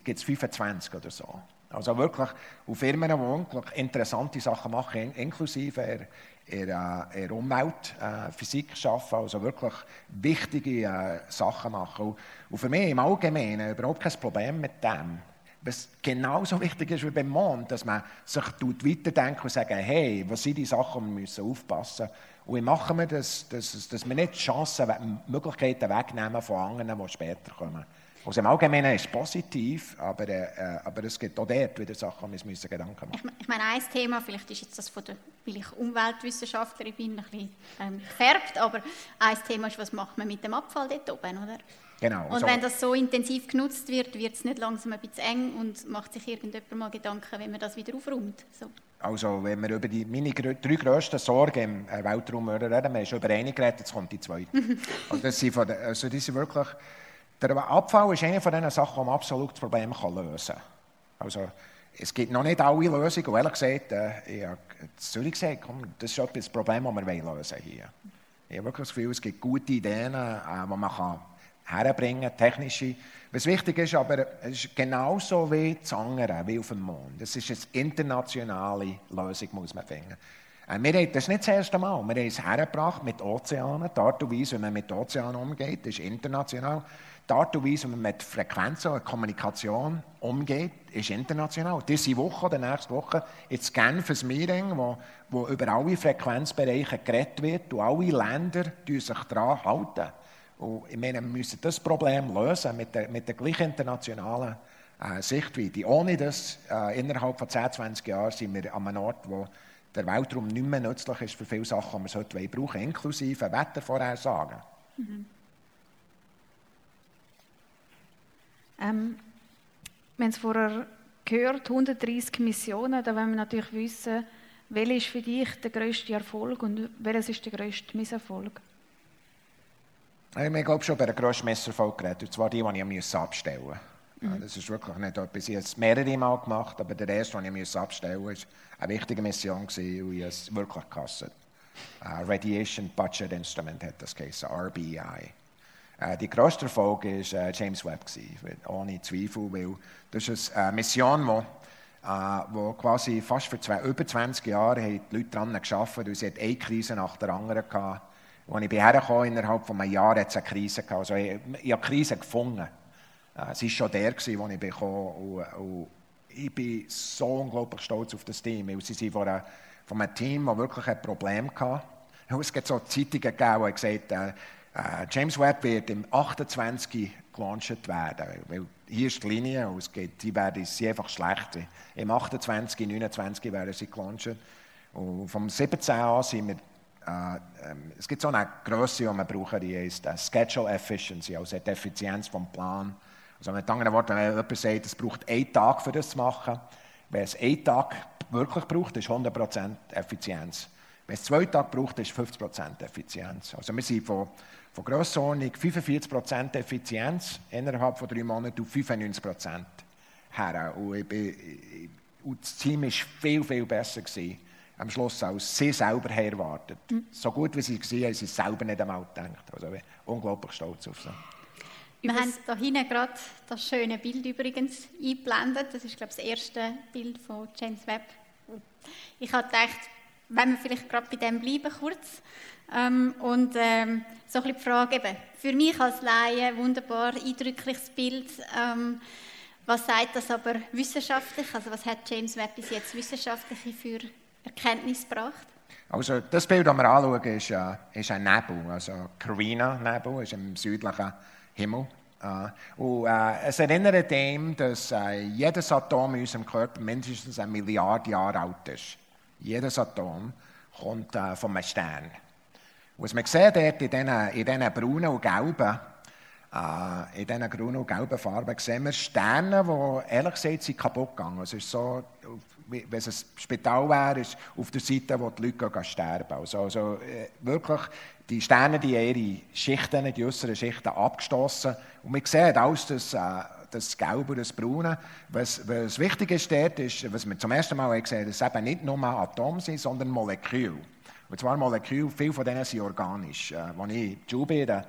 gibt es 25 oder so. Also wirklich auf Firmen, die wirklich interessante Sachen machen, inklusive ihrer, ihrer Umwelt, äh, Physik arbeiten, also wirklich wichtige äh, Sachen machen. Und, für mich im Allgemeinen überhaupt kein Problem mit dem. Was genauso wichtig ist wie beim Mond, dass man sich weiterdenkt und sagt, hey, was sind die Sachen, die wir müssen aufpassen müssen. Und wie machen wir das, dass, dass wir nicht Chancen, Möglichkeiten wegnehmen von anderen, die später kommen. Also im Allgemeinen ist es positiv, aber, äh, aber es gibt auch dort wieder Sachen, die wir uns Gedanken machen Ich, ich meine, ein Thema, vielleicht ist jetzt das von der, weil ich Umweltwissenschaftlerin bin, ein bisschen ähm, gefärbt, aber ein Thema ist, was macht man mit dem Abfall dort oben, oder? Genau. Und so. wenn das so intensiv genutzt wird, wird es nicht langsam ein bisschen eng und macht sich irgendjemand mal Gedanken, wenn man das wieder aufräumt. So. Also, wenn wir über die, meine drei grössten Sorgen im äh, Weltraum reden, wir haben schon über eine geredet, jetzt kommt die zweite. also, das sind, der, also die sind wirklich der Abfall ist eine von den Sachen, die man absolut das Problem kann lösen kann. Also, es gibt noch nicht alle Lösungen. Und ehrlich gesagt, äh, ich habe zu Zürich gesagt, komm, das ist das Problem, das wir lösen hier. Ich habe wirklich das Gefühl, es gibt gute Ideen, äh, die man kann herbringen technische. Was wichtig ist, aber es ist genauso wie das andere, wie auf dem Mond. Es ist eine internationale Lösung, muss man finden. Äh, wir haben das nicht das erste Mal. Wir haben es hergebracht mit Ozeanen. Die Art und Weise, wie man mit Ozeanen umgeht, ist international. Die Art und Weise, wie man mit Frequenzen und Kommunikation umgeht, ist international. Diese Woche oder nächste Woche jetzt Genf ein Meeting, wo, wo über alle Frequenzbereiche geredet wird und alle Länder sich daran halten. Und wir müssen das Problem lösen mit der, mit der gleichen internationalen äh, Sichtweise. Ohne das, äh, innerhalb von 10, 20 Jahren sind wir an einem Ort, wo der Weltraum nicht mehr nützlich ist für viele Sachen, die wir heute brauchen, inklusive Wettervorhersagen. Mhm. Ähm, wir es vorher gehört, 130 Missionen, da wollen wir natürlich wissen, welcher ist für dich der grösste Erfolg und welches ist der grösste Misserfolg? Ich habe glaube schon über den grössten Misserfolg geredet, und zwar die, die ich abstellen musste. Mhm. Das ist wirklich nicht etwas, ich habe es mehrere Mal gemacht, aber der erste, den ich abstellen musste, war eine wichtige Mission und ich habe es wirklich gehasst. Uh, Radiation Budget Instrument hat das geheißen, RBI. Uh, die grösste Erfolg war uh, James Webb, gewesen, ohne Zweifel, weil das ist eine Mission, die wo quasi fast für zwei, über 20 Jahre haben die Leute daran gearbeitet und sie hat eine Krise nach der anderen gehabt. Als ich herkam, innerhalb von einem Jahr hat es eine Krise gehabt. Also ich, ich habe Krise gefunden. Es war schon der, als ich bekam. Und, und ich bin so unglaublich stolz auf das Team, weil sie sind von, einem Team, das wirklich ein Problem hatte. Es gibt so Zeitungen gegeben, die gesagt haben, äh, James Webb wird im 28 gelauncht werden. Weil hier ist die Linie und es geht, die werden sie einfach schlecht. Im 28, 29 werden sie gelauncht. Und vom 17 an sind wir, äh, äh, es gibt so eine Größe, die wir brauchen, die heißt äh, Schedule Efficiency, also die Effizienz vom Plan. Also mit anderen Worten, wenn jemand sagt, es braucht einen Tag für das zu machen, wenn es einen Tag wirklich braucht, ist 100% Effizienz. Wenn es zwei Tage braucht, ist 50% Effizienz. Also wir sind von von Grössenordnung 45% Effizienz innerhalb von drei Monaten auf 95% her. Und, und das Team war viel, viel besser gewesen, am Schluss, als sie selber erwartet. Mhm. So gut wie sie waren, haben sie selber nicht einmal gedacht. Also ich bin unglaublich stolz auf sie. Wir haben hier hinten gerade das schöne Bild übrigens eingeblendet. Das ist, glaube ich, das erste Bild von James Webb. Ich habe gedacht, wenn wir vielleicht gerade bei dem bleiben kurz. Ähm, und ähm, so ein bisschen die Frage eben, für mich als Laie, wunderbar eindrückliches Bild. Ähm, was sagt das aber wissenschaftlich? Also was hat James Webb bis jetzt wissenschaftliche für Erkenntnis gebracht? Also das Bild, das wir anschauen, ist, äh, ist ein Nebel, also Carina-Nebel, ist im südlichen Himmel. Äh, und äh, es erinnert dem, dass äh, jedes Atom in unserem Körper mindestens eine Milliarde Jahre alt ist. Jedes Atom kommt äh, von einem Stern. Was man sieht dort in diesen, in diesen braunen und gelben, äh, in diesen grünen und gelben Farben, sehen wir Sterne, die ehrlich gesagt sind kaputt gegangen. Es ist so, wenn es ein Spital wäre, ist auf der Seite, wo die Leute gehen sterben. Also, also äh, wirklich, die Sterne, die ihre Schichten, die äußeren Schichten abgestoßen. Und man sieht alles das, äh, das Gelbe das Braune. Was, was wichtig ist dort, ist, was wir zum ersten Mal gesehen haben, dass es eben nicht nur Atome sind, sondern Moleküle. Und zwar Moleküle, viele von denen sind organisch. Äh, als ich Schule bin,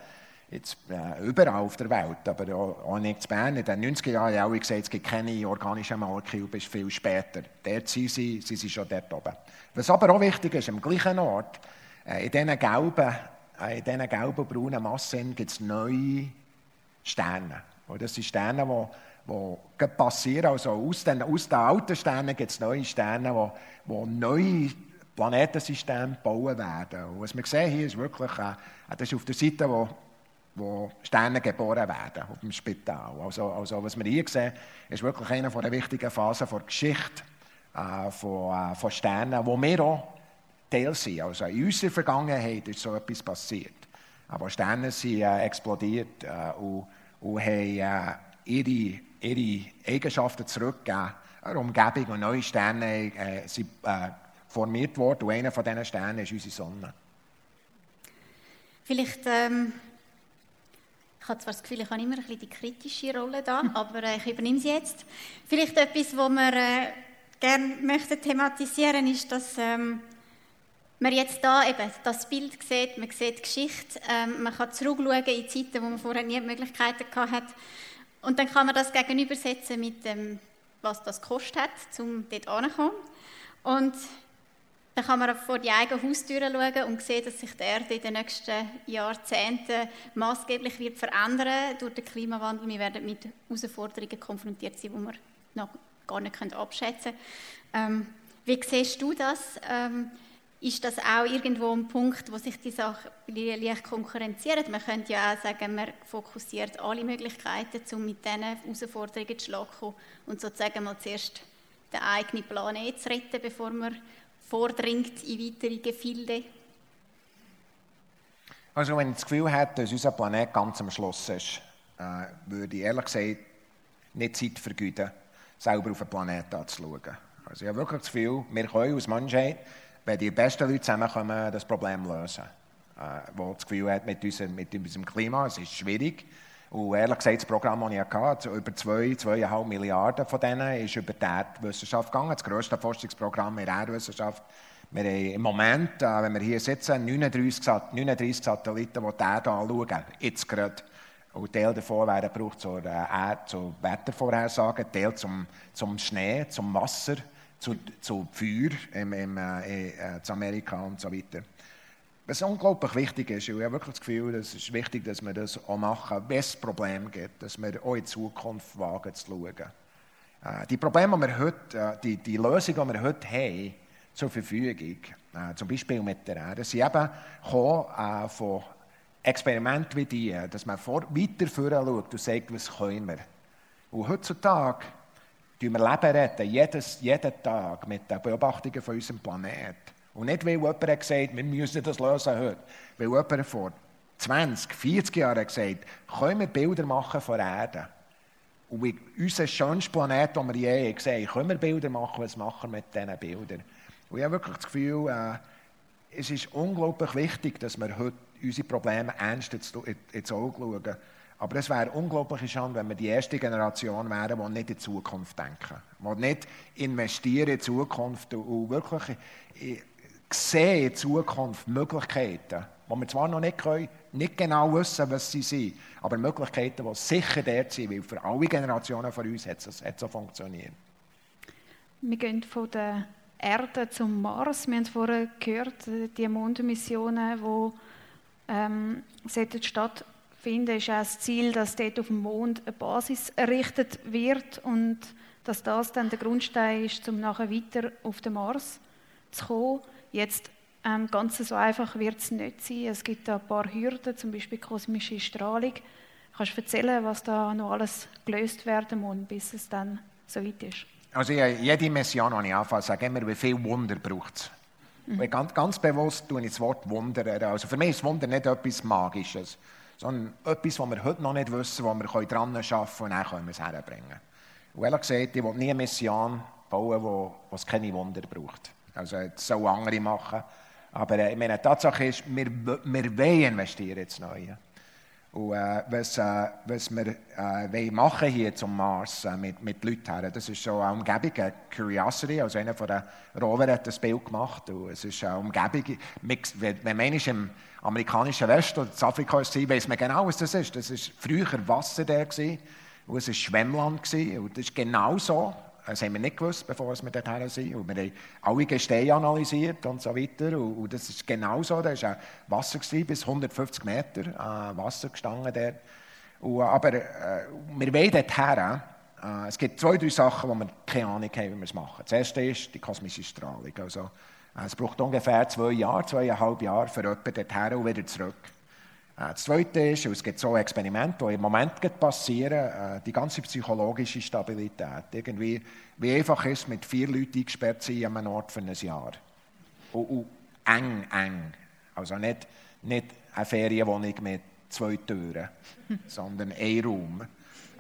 jetzt, äh, überall auf der Welt, aber auch nicht in Bern, in den 90er Jahren habe ich gesagt, es gibt keine organischen Moleküle bis viel später. Dort sind sie, sie sind schon dort oben. Was aber auch wichtig ist, am gleichen Ort, äh, in diesen gelben, äh, in diesen gelben, braunen Massen gibt es neue Sterne. Das sind Sterne, die die passieren. Also aus den, aus den alten Sternen gibt es neue Sterne, die, die neue Planetensystem bauen werden. Und was wir sehen hier ist wirklich, äh, das ist auf der Seite, wo, wo Sterne geboren werden, auf dem Spital. Also, also was wir hier sehen, ist wirklich eine der wichtigen Phasen der Geschichte äh, von, äh, von Sternen, wo wir auch Teil sind. Also in unserer Vergangenheit ist so etwas passiert. Aber Sterne sind äh, explodiert äh, und, und haben äh, ihre, ihre Eigenschaften zurückgegeben. Eine Umgebung und neue Sterne äh, sind formiert worden und einer von diesen Sternen ist unsere Sonne. Vielleicht, ähm, ich habe zwar das Gefühl, ich habe immer ein bisschen die kritische Rolle da, aber äh, ich übernehme sie jetzt. Vielleicht etwas, was wir äh, gerne möchten thematisieren, ist, dass ähm, man jetzt da eben das Bild sieht, man sieht die Geschichte, ähm, man kann zurückschauen in Zeiten, wo man vorher nie Möglichkeiten hatte. Und dann kann man das gegenübersetzen mit dem, was das gekostet hat, um dort anzukommen. Und dann kann man vor die eigene Haustür schauen und sehen, dass sich die Erde in den nächsten Jahrzehnten maßgeblich wird verändern durch den Klimawandel. Wir werden mit Herausforderungen konfrontiert sein, die wir noch gar nicht abschätzen können. Ähm, wie siehst du das? Ähm, ist das auch irgendwo ein Punkt, wo sich die Sachen leicht konkurrenzieren? Man könnte ja auch sagen, man fokussiert alle Möglichkeiten, um mit diesen Herausforderungen zu schlagen und sozusagen mal zuerst den eigenen Planet zu retten, bevor man vordringt in weitere Gefilde? Also wenn ich das Gefühl hätte, dass unser Planet ganz am Schluss ist, äh, würde ich ehrlich gesagt nicht Zeit vergeuden, selber auf den Planeten anzuschauen. Also ich habe wirklich das Gefühl, wir können als Menschheit, wenn die besten Leute zusammenkommen, das Problem lösen. Äh, wo das Gefühl hat, mit, unserem, mit unserem Klima, es ist schwierig, und ehrlich gesagt, das Programm, das ich hatte, über zwei, zweieinhalb Milliarden von denen ist über die Erdwissenschaft gegangen. Das grösste Forschungsprogramm in der Erdwissenschaft Wir haben im Moment, äh, wenn wir hier sitzen, 39, 39 Satelliten, die die Erde anschauen, jetzt gerade. Und Teil davon werden gebraucht zur, äh, zur Wettervorhersage, Teil zum, zum Schnee, zum Wasser, zu, zu Feuer im, im, äh, in Amerika und so weiter. Was unglaublich wichtig ist, und ich habe wirklich das Gefühl, es ist wichtig, dass wir das auch machen, wenn es Probleme gibt, dass wir auch in Zukunft wagen zu schauen. Äh, die Probleme, die wir heute, äh, die, die Lösungen, die wir heute haben, zur Verfügung, äh, zum Beispiel mit der Erde, sind eben gekommen, von Experimenten wie die, dass man vor, weiter vorher schaut und sagt, was können wir. Und heutzutage tun wir Leben retten, jedes, jeden Tag mit den Beobachtungen von unserem Planeten. Und nicht, weil jemand hat gesagt wir müssen das lösen heute. Weil jemand vor 20, 40 Jahren gesagt hat, können wir Bilder machen von der Erde. Und wie unser schönstes Planet, den wir je gesehen haben, können wir Bilder machen, was machen wir mit diesen Bildern. Und ich habe wirklich das Gefühl, äh, es ist unglaublich wichtig, dass wir heute unsere Probleme ernst ins Auge schauen. Aber es wäre unglaublich schade, wenn wir die erste Generation wären, die nicht in die Zukunft denken. Die nicht investieren in die Zukunft und wirklich sehen in Zukunft Möglichkeiten, die wir zwar noch nicht können, nicht genau wissen, was sie sind, aber Möglichkeiten, die sicher dort sind, weil für alle Generationen von uns hat es, hat so funktioniert. Wir gehen von der Erde zum Mars. Wir haben vorher gehört, die Mondmissionen, die ähm, stattfinden, ist auch das Ziel, dass dort auf dem Mond eine Basis errichtet wird und dass das dann der Grundstein ist, um nachher weiter auf den Mars zu kommen. Jetzt ähm, ganz so einfach wird es nicht sein. Es gibt da ein paar Hürden, zum Beispiel kosmische Strahlung. Kannst du erzählen, was da noch alles gelöst werden muss, bis es dann so weit ist? Also jede Mission, die ich anfange, sage immer, wie viel Wunder braucht es. Mhm. Ganz, ganz bewusst tue ich das Wort Wunder. Also für mich ist Wunder nicht etwas Magisches, sondern etwas, was wir heute noch nicht wissen, wo wir dran arbeiten können und dann können wir es herbringen. Und ehrlich gesagt, ich will nie eine Mission bauen, wo, wo es keine Wunder braucht. Also das sollen andere machen. Aber äh, meine Tatsache ist, wir, wir wollen investieren ins Neue. Und äh, was, äh, was wir äh, machen hier zum Mars äh, mit, mit Leuten das ist so eine Umgebung, eine Curiosity, also einer von den Rover hat das Bild gemacht. Und es ist eine Umgebung, wenn man im amerikanischen Westen oder in Afrika ist, weiß man genau, was das ist. Das war früher Wasser da und es war Schwemmland gewesen, und das ist genau so. Das haben wir nicht gewusst, bevor wir dorthin sind. Und wir haben alle Gesteine analysiert und so weiter. Und, und das ist genau so. Da war Wasser bis 150 Meter äh, Wasser gestanden dort. Und, aber äh, wir wollen dorthin. Äh, es gibt zwei, drei Sachen, wo wir keine Ahnung haben, wie wir es machen. Das erste ist die kosmische Strahlung. Also, äh, es braucht ungefähr zwei Jahre, zweieinhalb Jahre für jemanden dorthin und wieder zurück. Äh, das Zweite ist, es gibt so Experimente, die im Moment passieren, äh, die ganze psychologische Stabilität. Irgendwie, wie einfach ist, mit vier Leuten eingesperrt zu sein an einem Ort für ein Jahr. Und, und eng, eng. Also nicht, nicht eine Ferienwohnung mit zwei Türen, sondern ein Raum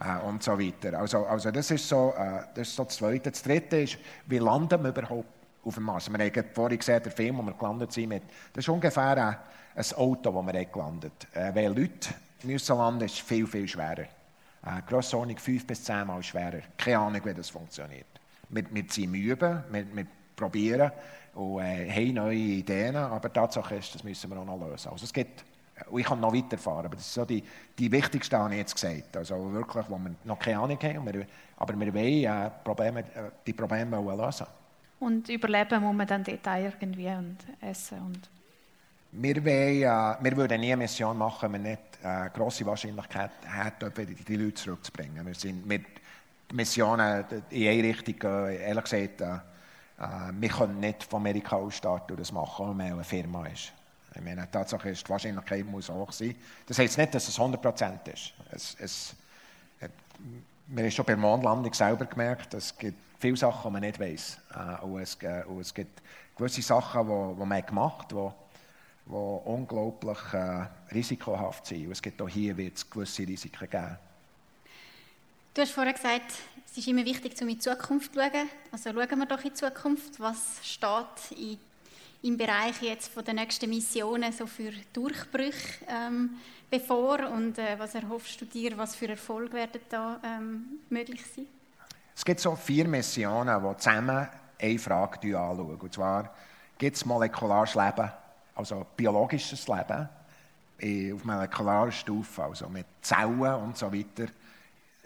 äh, und so weiter. Also, also das, ist so, das ist so das Zweite. Das Dritte ist, wie landen wir überhaupt auf dem Mars? Wir haben vorhin gesehen, der Film, wo wir gelandet sind, mit, das ist ungefähr ein Auto, das wir gelandet haben. Äh, weil Leute müssen landen, ist viel, viel schwerer. Äh, Grossordnung fünf bis zehnmal schwerer. Keine Ahnung, wie das funktioniert. Wir, wir sind üben, wir, wir probieren und äh, haben neue Ideen, aber die Tatsache ist, das müssen wir auch noch lösen. Also es gibt, ich kann noch weiterfahren, aber das ist so die, die wichtigste, habe ich jetzt gesagt. Also wirklich, wo wir noch keine Ahnung haben, wir, aber wir wollen äh, Probleme, äh, die Probleme lösen. Und überleben muss man dann dort irgendwie und essen und wir, wollen, wir würden nie eine Mission machen, wenn wir nicht eine äh, grosse Wahrscheinlichkeit hätten, die Leute zurückzubringen. Wir sind mit Missionen in eine Richtung. Ehrlich gesagt, äh, äh, wir können nicht von Amerika aus starten und das machen, wenn man eine Firma ist. Ich meine, Tatsache ist, die Wahrscheinlichkeit muss hoch sein. Das heißt nicht, dass es 100% ist. Es, es, wir haben schon bei der Mondlandung selber gemerkt, es gibt viele Sachen, die man nicht weiß. Und, es, und es gibt gewisse Sachen, die, die man gemacht hat, die unglaublich äh, risikohaft sind. es gibt auch hier wird es gewisse Risiken geben. Du hast vorher gesagt, es ist immer wichtig, um in die Zukunft zu schauen. Also schauen wir doch in die Zukunft. Was steht in, im Bereich jetzt von der nächsten Missionen so für Durchbrüche ähm, bevor und äh, was erhoffst du dir, was für Erfolge werden da ähm, möglich sein? Es gibt so vier Missionen, die zusammen eine Frage anschauen. Und zwar gibt es molekulares Leben, also biologisches Leben, auf molekularer Stufe, also mit Zellen und so weiter.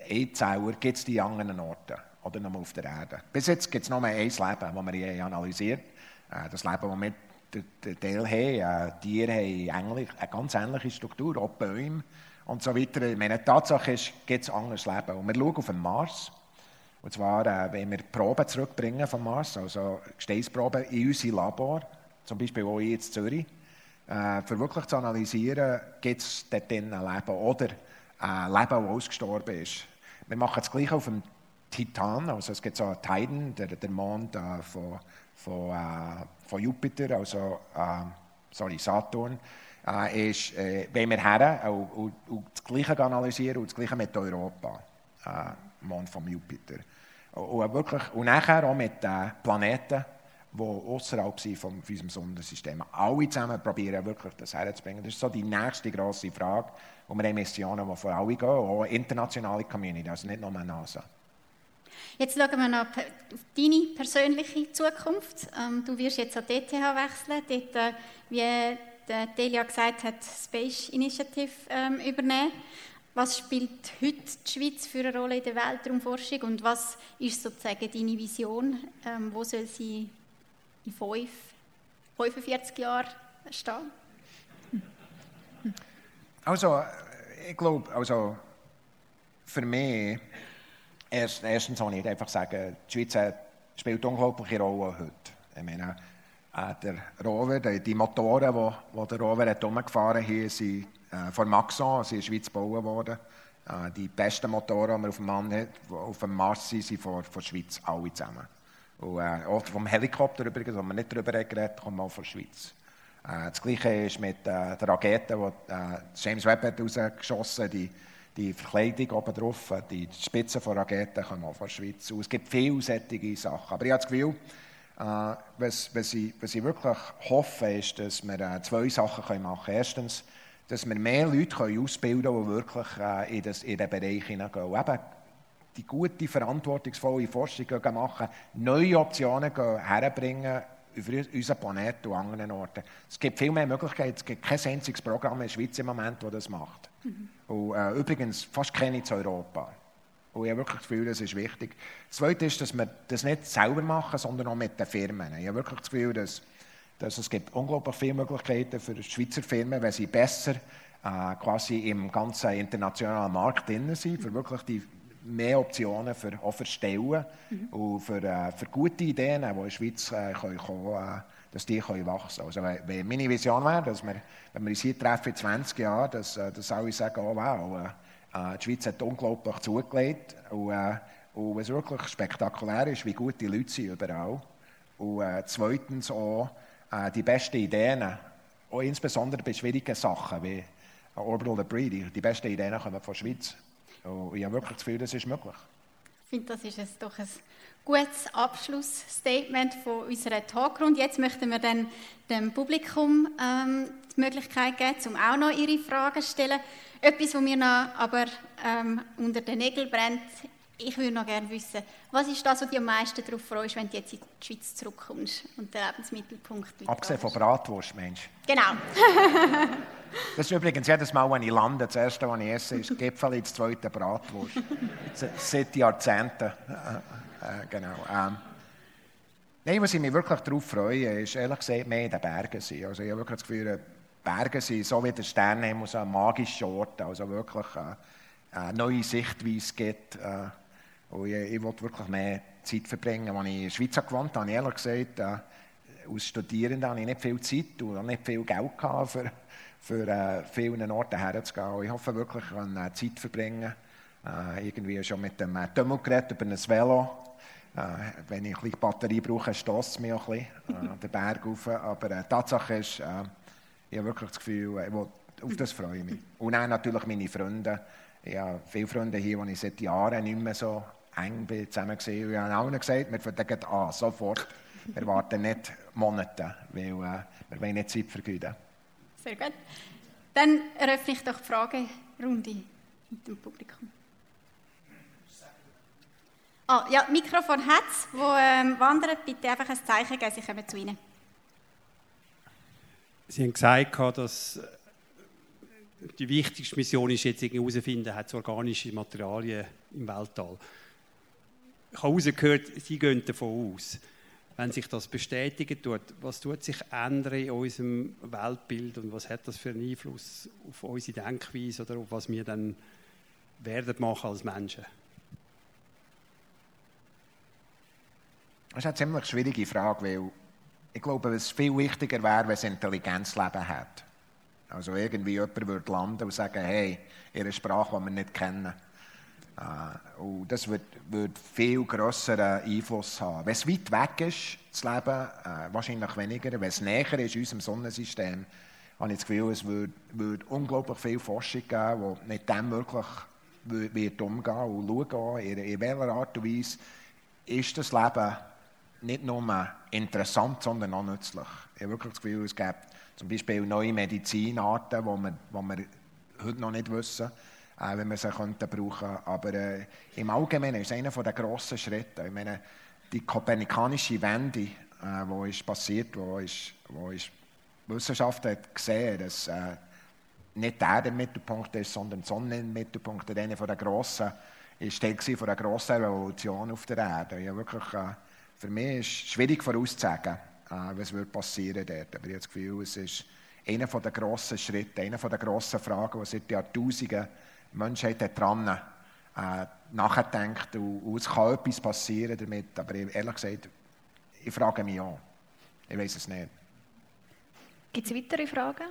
E-Zeller gibt es die anderen Orten oder nur auf der Erde. Bis jetzt gibt es nur ein Leben, das wir hier analysiert äh, Das Leben, das wir den Teil haben. Äh, Tiere haben eine ganz ähnliche Struktur, auch Bäume und so weiter. Meine Tatsache ist, gibt es anderes Leben. Und wir schauen auf den Mars. Und zwar, äh, wenn wir Proben zurückbringen vom Mars, also Gesteinsproben in unser Labor, zum Beispiel auch hier in Zürich, äh, für wirklich zu analysieren, gibt es dort ein Leben oder ein Leben, das ausgestorben ist. Wir machen das Gleiche auf dem Titan, also es gibt so einen Titan, der, der Mond äh, von, von, äh, von Jupiter, also äh, sorry, Saturn, äh, ist, äh, wenn wir her und, und, und, das Gleiche analysieren und das Gleiche mit Europa, äh, Mond von Jupiter. Und, und, wirklich, und nachher auch mit den Planeten, die außerhalb sind von unserem Sonnensystem. Alle zusammen probieren wirklich das herzubringen. Das ist so die nächste grosse Frage, wo wir Missionen, die vor alle gehen, auch internationale Community, also nicht nur NASA. Jetzt schauen wir noch auf deine persönliche Zukunft. Ähm, du wirst jetzt an die ETH wechseln, dort, äh, wie Delia gesagt hat, Space Initiative ähm, übernehmen. Was spielt heute die Schweiz für eine Rolle in der Weltraumforschung und was ist sozusagen deine Vision? Ähm, wo soll sie in fünf, 45 Jahren stehen? Also, ich glaube, also für mich Erst, erstens kann ich einfach sagen, die Schweiz spielt unglaubliche Rolle heute. Ich meine, äh, der Rover, die, die Motoren, die, die der Rover hat umgefahren hat, sind äh, von Maxon, sind in der Schweiz gebaut worden. Äh, die besten Motoren, die wir auf dem, Mann, auf dem Mars sind, sind von der Schweiz, alle zusammen. Und, äh, auch vom Helikopter übrigens, wo wir nicht darüber geredet kommen auch von der Schweiz. Äh, das Gleiche ist mit äh, der Rakete, die äh, James Webb hat rausgeschossen hat, die Verkleidung oben drauf, die Spitzen von Raketen kommen auch von der Schweiz. Und es gibt vielseitige Sachen. Aber ich habe das Gefühl, äh, was, was, ich, was ich wirklich hoffe, ist, dass wir äh, zwei Sachen machen können. Erstens, dass wir mehr Leute können ausbilden können, die wirklich äh, in, das, in diesen Bereich hineingehen. Die gute, verantwortungsvolle Forschung machen, neue Optionen herbringen, über unseren Planeten und anderen Orten. Es gibt viel mehr Möglichkeiten. Es gibt kein einziges Programm in der Schweiz im Moment, das das macht. Mhm. Und, äh, übrigens fast keine in Europa. Und ich habe wirklich das Gefühl, das ist wichtig. Das Zweite ist, dass wir das nicht selber machen, sondern auch mit den Firmen. Ich habe wirklich das Gefühl, dass, dass es gibt unglaublich viele Möglichkeiten für Schweizer Firmen, wenn sie besser äh, quasi im ganzen internationalen Markt drin sind, für wirklich die mehr Optionen für, auch für Stellen mhm. und für, äh, für gute Ideen, die in der Schweiz äh, können kommen, äh, dass die können wachsen können. Also, wenn meine Vision wäre, dass wir, wenn wir uns hier treffen in 20 Jahren, dass, äh, dass alle sagen, oh wow, äh, die Schweiz hat unglaublich zugelegt und, äh, und was wirklich spektakulär ist, wie gut die Leute sind überall. Und äh, zweitens auch äh, die besten Ideen, auch insbesondere bei schwierigen Sachen wie Orbital Debris, die besten Ideen kommen von der Schweiz. Und ich habe wirklich das Gefühl, das ist möglich. Ich finde, das ist es doch ein gutes Abschlussstatement von unserer Talkrunde. Jetzt möchten wir dann dem Publikum ähm, die Möglichkeit geben, um auch noch ihre Fragen zu stellen. Etwas, was mir noch aber ähm, unter den Nägeln brennt, ich würde noch gerne wissen, was ist das, was dich am meisten darauf freust, wenn du jetzt in die Schweiz zurückkommst und den Lebensmittelpunkt Abgesehen von Bratwurst, Mensch. Genau. das ist übrigens jedes Mal, wenn ich lande, das erste, was ich esse, ist Gipfel, das zweite Bratwurst. Seit Jahrzehnten. Äh, genau. Ähm, nein, was ich mich wirklich darauf freue, ist ehrlich gesagt mehr in den Bergen sein. Also ich habe wirklich das Gefühl, Berge sind so wie der Sternenhimmel, so ein magischer Ort, also wirklich äh, eine neue Sichtweise gibt. Äh, und ich, ich will wirklich mehr Zeit verbringen. Als ich in der Schweiz gewohnt habe, habe ich ehrlich gesagt, äh, als Studierender hatte ich nicht viel Zeit und nicht viel Geld gehabt, für, für äh, vielen Orten herzugehen. Und ich hoffe wirklich, ich kann äh, Zeit verbringen. Äh, irgendwie schon mit dem äh, Demokrat über ein Velo äh, wenn ich ein bisschen Batterie brauche, stößt es mich auch ein bisschen, äh, den Berg rauf. Aber äh, Tatsache ist, äh, ich habe wirklich das Gefühl, ich will, auf das freue ich mich. Und auch natürlich meine Freunde. Ich habe viele Freunde hier, die ich seit Jahren nicht mehr so eng bin, zusammen gesehen habe. Ich habe allen gesagt, wir fangen an, sofort. Wir warten nicht Monate, weil äh, wir wollen nicht Zeit vergeuden. Sehr gut. Dann eröffne ich doch die Fragerunde mit dem Publikum. Ah, ja, Mikrofon hat es, wo ähm, wandert. Bitte einfach ein Zeichen geben, sie kommen zu Ihnen. Sie haben gesagt, dass die wichtigste Mission ist jetzt herauszufinden, hat es organische Materialien im Weltall. Ich habe herausgehört, Sie gehen davon aus, wenn sich das bestätigen tut, was tut sich ändern in unserem Weltbild und was hat das für einen Einfluss auf unsere Denkweise oder auf was wir dann werden machen als Menschen? Das ist eine ziemlich schwierige Frage, weil ich glaube, es viel wichtiger wäre, wenn es Intelligenzleben hat. Also irgendwie jemand würde landen und sagen, hey, ihre Sprache, die wir nicht kennen. Und das wird, wird viel grösseren Einfluss haben. Wenn es weit weg ist, das Leben, äh, wahrscheinlich weniger. Wenn es näher ist unserem Sonnensystem, habe ich das Gefühl, es würde, würde unglaublich viel Forschung geben, die mit dem wirklich wird umgehen und schauen, in, in welcher Art und Weise ist das Leben nicht nur interessant, sondern auch nützlich. Ich habe wirklich das Gefühl, es gibt zum Beispiel neue Medizinarten, die wir, die wir heute noch nicht wissen, äh, wenn wir sie könnten brauchen Aber äh, im Allgemeinen ist es einer der grossen Schritte. Ich meine, die kopernikanische Wende, äh, wo ist passiert, wo ist, wo ist Wissenschaft hat gesehen, dass äh, nicht der der Mittelpunkt ist, sondern die Sonne im Mittelpunkt. Einer der grossen, ist Teil von der grossen Revolution auf der Erde. Ja, wirklich, äh, für mich ist es schwierig vorauszusagen, äh, was wird passieren dort. Aber ich habe das Gefühl, es ist einer der grossen Schritte, einer der grossen Fragen, die seit Jahrtausenden die Menschheit dran äh, nachdenkt. Und, und, es kann etwas passieren damit. Aber ehrlich gesagt, ich frage mich auch. Ich weiß es nicht. Gibt es weitere Fragen?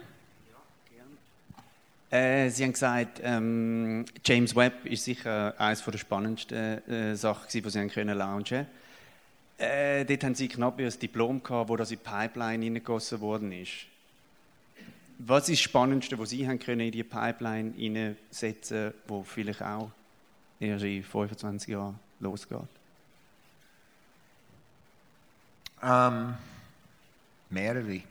Äh, Sie haben gesagt, ähm, James Webb ist sicher eines der spannendsten äh, Sachen, die Sie haben können launchen äh, dort haben Sie knapp ein Diplom gehabt, wo das in die Pipeline hineingegossen worden ist. Was ist das Spannendste, was Sie haben können in die Pipeline hineinsetzen, wo vielleicht auch erst in 25 Jahren losgeht? Ähm, mehrere.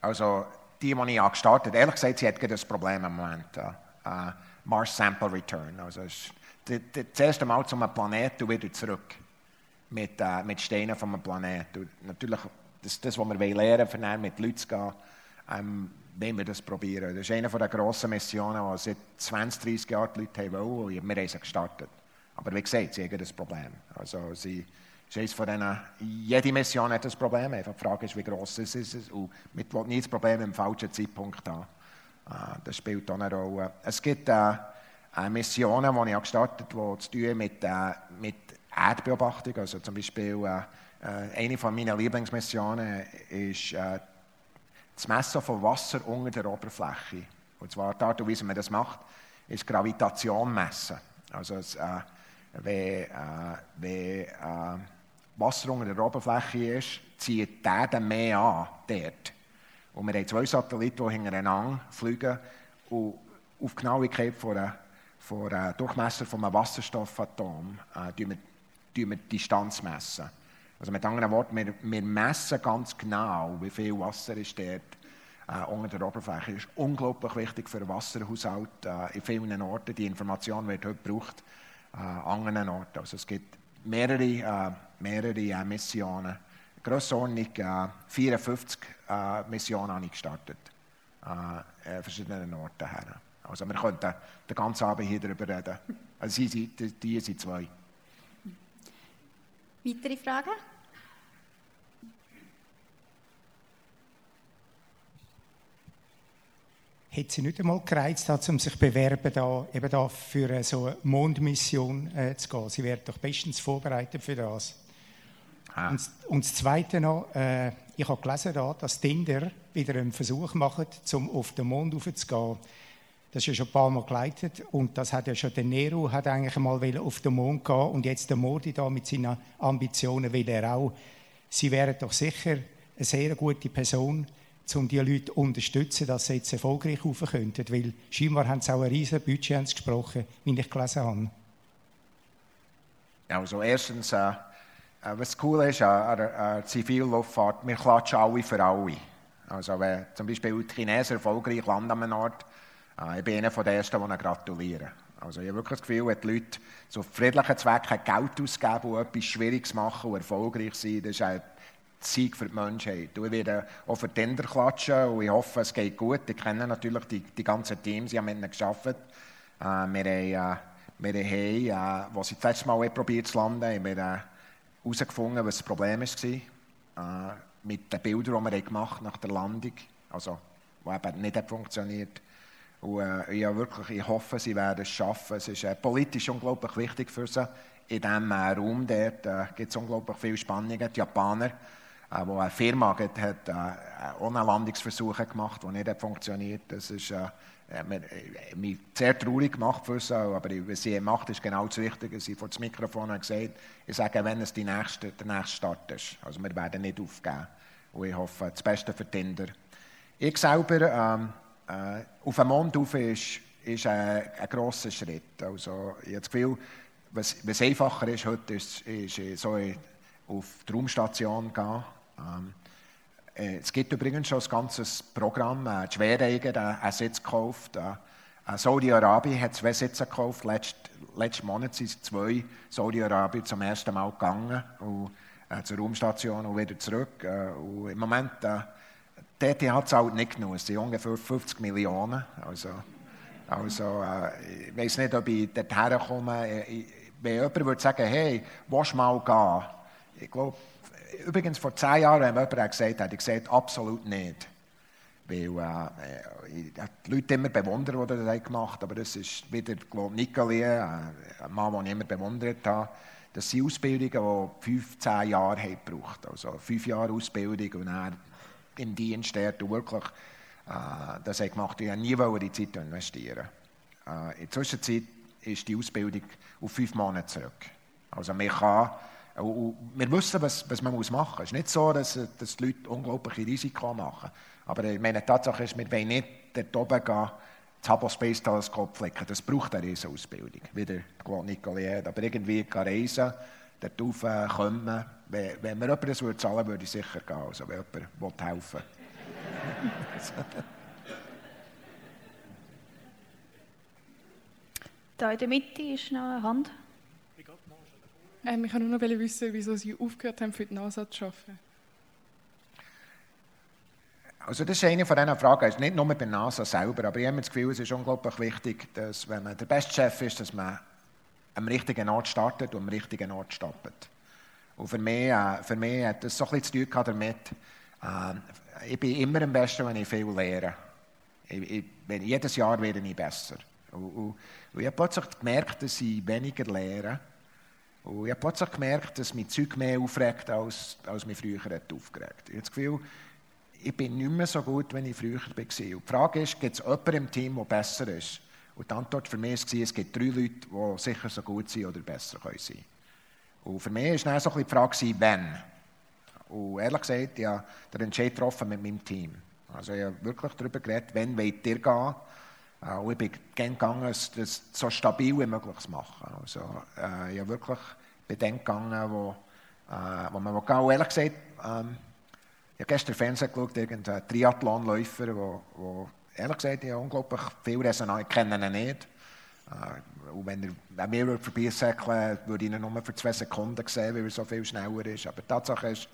Also die, die ich gestartet ehrlich gesagt, sie hat ein Problem im Moment. Uh, Mars Sample Return. Also das erste Mal zu einem Planeten wieder zurück mit, uh, mit Steinen einem Planeten. Natürlich, das das, was wir lernen wollen, mit Leuten zu gehen, ähm, wenn wir das probieren. Das ist eine der grossen Missionen, die seit 20, 30 Jahren die Leute wollen und wir haben sie gestartet. Aber wie gesagt, sie haben das Problem. Also sie, ist von denen, jede Mission hat ein Problem. Einfach die Frage ist, wie ist es Und mit will nicht das Problem im falschen Zeitpunkt haben. Äh, das spielt auch eine Rolle. Es gibt äh, Missionen, die ich gestartet habe, die zu tun mit, äh, mit Erdbeobachtung. Also zum Beispiel äh, eine von meinen Lieblingsmissionen ist äh, das Messen von Wasser unter der Oberfläche. Und zwar die Art und Weise, wie man das macht, ist Gravitation messen. Also es, äh, wenn, äh, wenn äh, Wasser unter der Oberfläche ist, zieht der dann mehr an, dort. Und wir haben zwei Satelliten, die hintereinander fliegen und auf die Genauigkeit von einer, von einer Durchmesser von einem Wasserstoffatom äh, wir, wir die Distanz messen. Also mit anderen Worten, wir, wir, messen ganz genau, wie viel Wasser ist dort äh, unter der Oberfläche. Das ist unglaublich wichtig für den Wasserhaushalt äh, in vielen Orten. Die Information wird heute gebraucht äh, an anderen Orten. Also es gibt mehrere, äh, mehrere äh, Missionen. Grossordnung äh, 54 äh, Missionen habe ich gestartet. Äh, verschiedenen Orten her. Also wir könnten den ganzen Abend hier darüber reden. Also die, die, die sind zwei. Weitere Fragen? Hätte sie nicht einmal gereizt, um sich zu bewerben, da, eben da für so eine Mondmission äh, zu gehen? Sie wäre doch bestens vorbereitet für das. Ah. Und, und, das Zweite noch, äh, ich habe gelesen, da, dass Tinder wieder einen Versuch macht, um auf den Mond raufzugehen. Das ist ja schon ein paar Mal geleitet und das hat ja schon der Nero hat eigentlich mal auf den Mond gehen und jetzt der Modi da mit seinen Ambitionen will er auch. Sie wären doch sicher eine sehr gute Person, um die Leute zu unterstützen, dass sie jetzt erfolgreich rauf könnten. Weil scheinbar haben sie auch ein riesiges Budget gesprochen, wie ich gelesen habe. Also erstens, äh, äh was cool ist an der Zivilluftfahrt, wir klatschen alle für alle. Also wenn zum Beispiel die Chinesen erfolgreich landen an einem Ort, äh, ich bin einer den Ersten, die gratulieren. Also ich habe wirklich das Gefühl, wenn die Leute zu friedlichen Zwecken Geld ausgeben und etwas Schwieriges machen und erfolgreich sind, das ist Sieg für die Menschheit. Ich werde auch für Tinder klatschen und ich hoffe, es geht gut. Ich kenne natürlich die, die ganzen Teams, ich habe mit ihnen gearbeitet. Äh, wir haben, äh, wir haben äh, als sie das letzte Mal probiert zu landen, haben wir herausgefunden, äh, was das Problem war. Äh, mit den Bildern, die wir gemacht haben nach der Landung, also, die eben nicht funktioniert und äh, ich, wirklich, ich hoffe, sie werden es schaffen. Es ist äh, politisch unglaublich wichtig für sie. In diesem äh, Raum äh, gibt es unglaublich viele Spannungen. Die Japaner, äh, wo eine Firma hat, hat äh, ohne Landungsversuche gemacht, die nicht funktioniert. Das ist äh, mich äh, sehr traurig gemacht für sie, aber was sie macht, ist genau das Richtige. Sie vor das Mikrofon gesagt, ich sage, wenn es die nächste, der nächste Start ist. Also wir werden nicht aufgeben. Und ich hoffe, das Beste für Tinder. Ich selber... Ähm, äh, auf den Mond rauf ist, ist ein, ein grosser Schritt. Also, ich habe das Gefühl, was, was einfacher ist heute, ist, ist so auf die Raumstation gehen. Ähm, äh, es gibt übrigens schon ein ganzes Programm. Äh, die Schwereiger hat einen Sitz gekauft. Äh, Saudi-Arabien hat zwei Sitze gekauft. Letzt, letzten Monat sind zwei Saudi-Arabien zum ersten Mal gegangen und, äh, zur Raumstation und wieder zurück. Äh, und Im Moment äh, die ETH zahlt nicht genug, es sind ungefähr 50 Millionen. Also, also äh, ich weiß nicht, ob ich dorthin komme. Äh, wenn jemand würde sagen, hey, willst du mal gehen? Ich glaube, übrigens vor zehn Jahren haben jemand gesagt, hat ich gesagt, absolut nicht. Weil äh, ich habe die Leute immer bewundert, die das gemacht haben, aber das ist wieder, glaube äh, ein Mann, den ich immer bewundert habe. Das sind Ausbildungen, die fünf, zehn Jahre haben gebraucht. Also fünf Jahre Ausbildung und dann im Dienst dort und wirklich äh, das hat gemacht. Ich habe nie die Zeit investieren. Äh, in der Zwischenzeit ist die Ausbildung auf fünf Monate zurück. Also man kann, und wir wissen, was, was man machen muss. Es ist nicht so, dass, dass die Leute unglaubliche Risiken machen. Aber meine Tatsache ist, wir wollen nicht dort oben gehen, das Hubble Space Teleskop flicken. Das braucht eine Riesenausbildung, wie der Claude Nicolaier. Aber irgendwie kann reisen, dort rauf kommen, wenn, wenn mir jemand das würde zahlen würde, ich sicher gehen. Also wenn jemand helfen will. Da in der Mitte ist noch eine Hand. Ähm, ich wollte nur noch wissen, wieso Sie aufgehört haben, für die NASA zu arbeiten. Also das ist eine von diesen Fragen, ist nicht nur bei der NASA selber, aber ich habe das Gefühl, es ist unglaublich wichtig, dass wenn man der beste Chef ist, dass man am richtigen Ort startet und am richtigen Ort stoppt. Und für mich, äh, für mich hat das so ein bisschen zu tun damit, äh, ich bin immer am besten, wenn ich viel lehre. Ich, ich, wenn, jedes Jahr werde ich besser. Und, und, und ich habe plötzlich gemerkt, dass ich weniger lehre. Und ich habe plötzlich gemerkt, dass mich Zeug mehr aufregt, als, als mich früher hat aufgeregt. Ich habe das Gefühl, ich bin nicht mehr so gut, wenn ich früher war. Und die Frage ist, gibt es jemanden im Team, der besser ist? Und die Antwort für mich war, es gibt drei Leute, die sicher so gut sind oder besser sein können. Und für mich war dann so ein die Frage, wann. Und ehrlich gesagt, ich habe den Entscheid getroffen mit meinem Team. Also ich habe wirklich darüber geredet, wann wollt ihr gehen. Äh, und ich bin gerne gegangen, das so stabil wie möglich zu machen. Also äh, ich habe wirklich bei dem gegangen, wo, äh, wo man gehen Und ehrlich gesagt, ähm, ich habe gestern Fernsehen geschaut, irgendein Triathlonläufer, der, der ehrlich gesagt, ich unglaublich viel Resonanz, ich kenne ihn nicht. Äh, und wenn er an mir vorbeisäckeln würde ich ihn nur für zwei Sekunden sehen, weil er so viel schneller ist. Aber die Tatsache ist,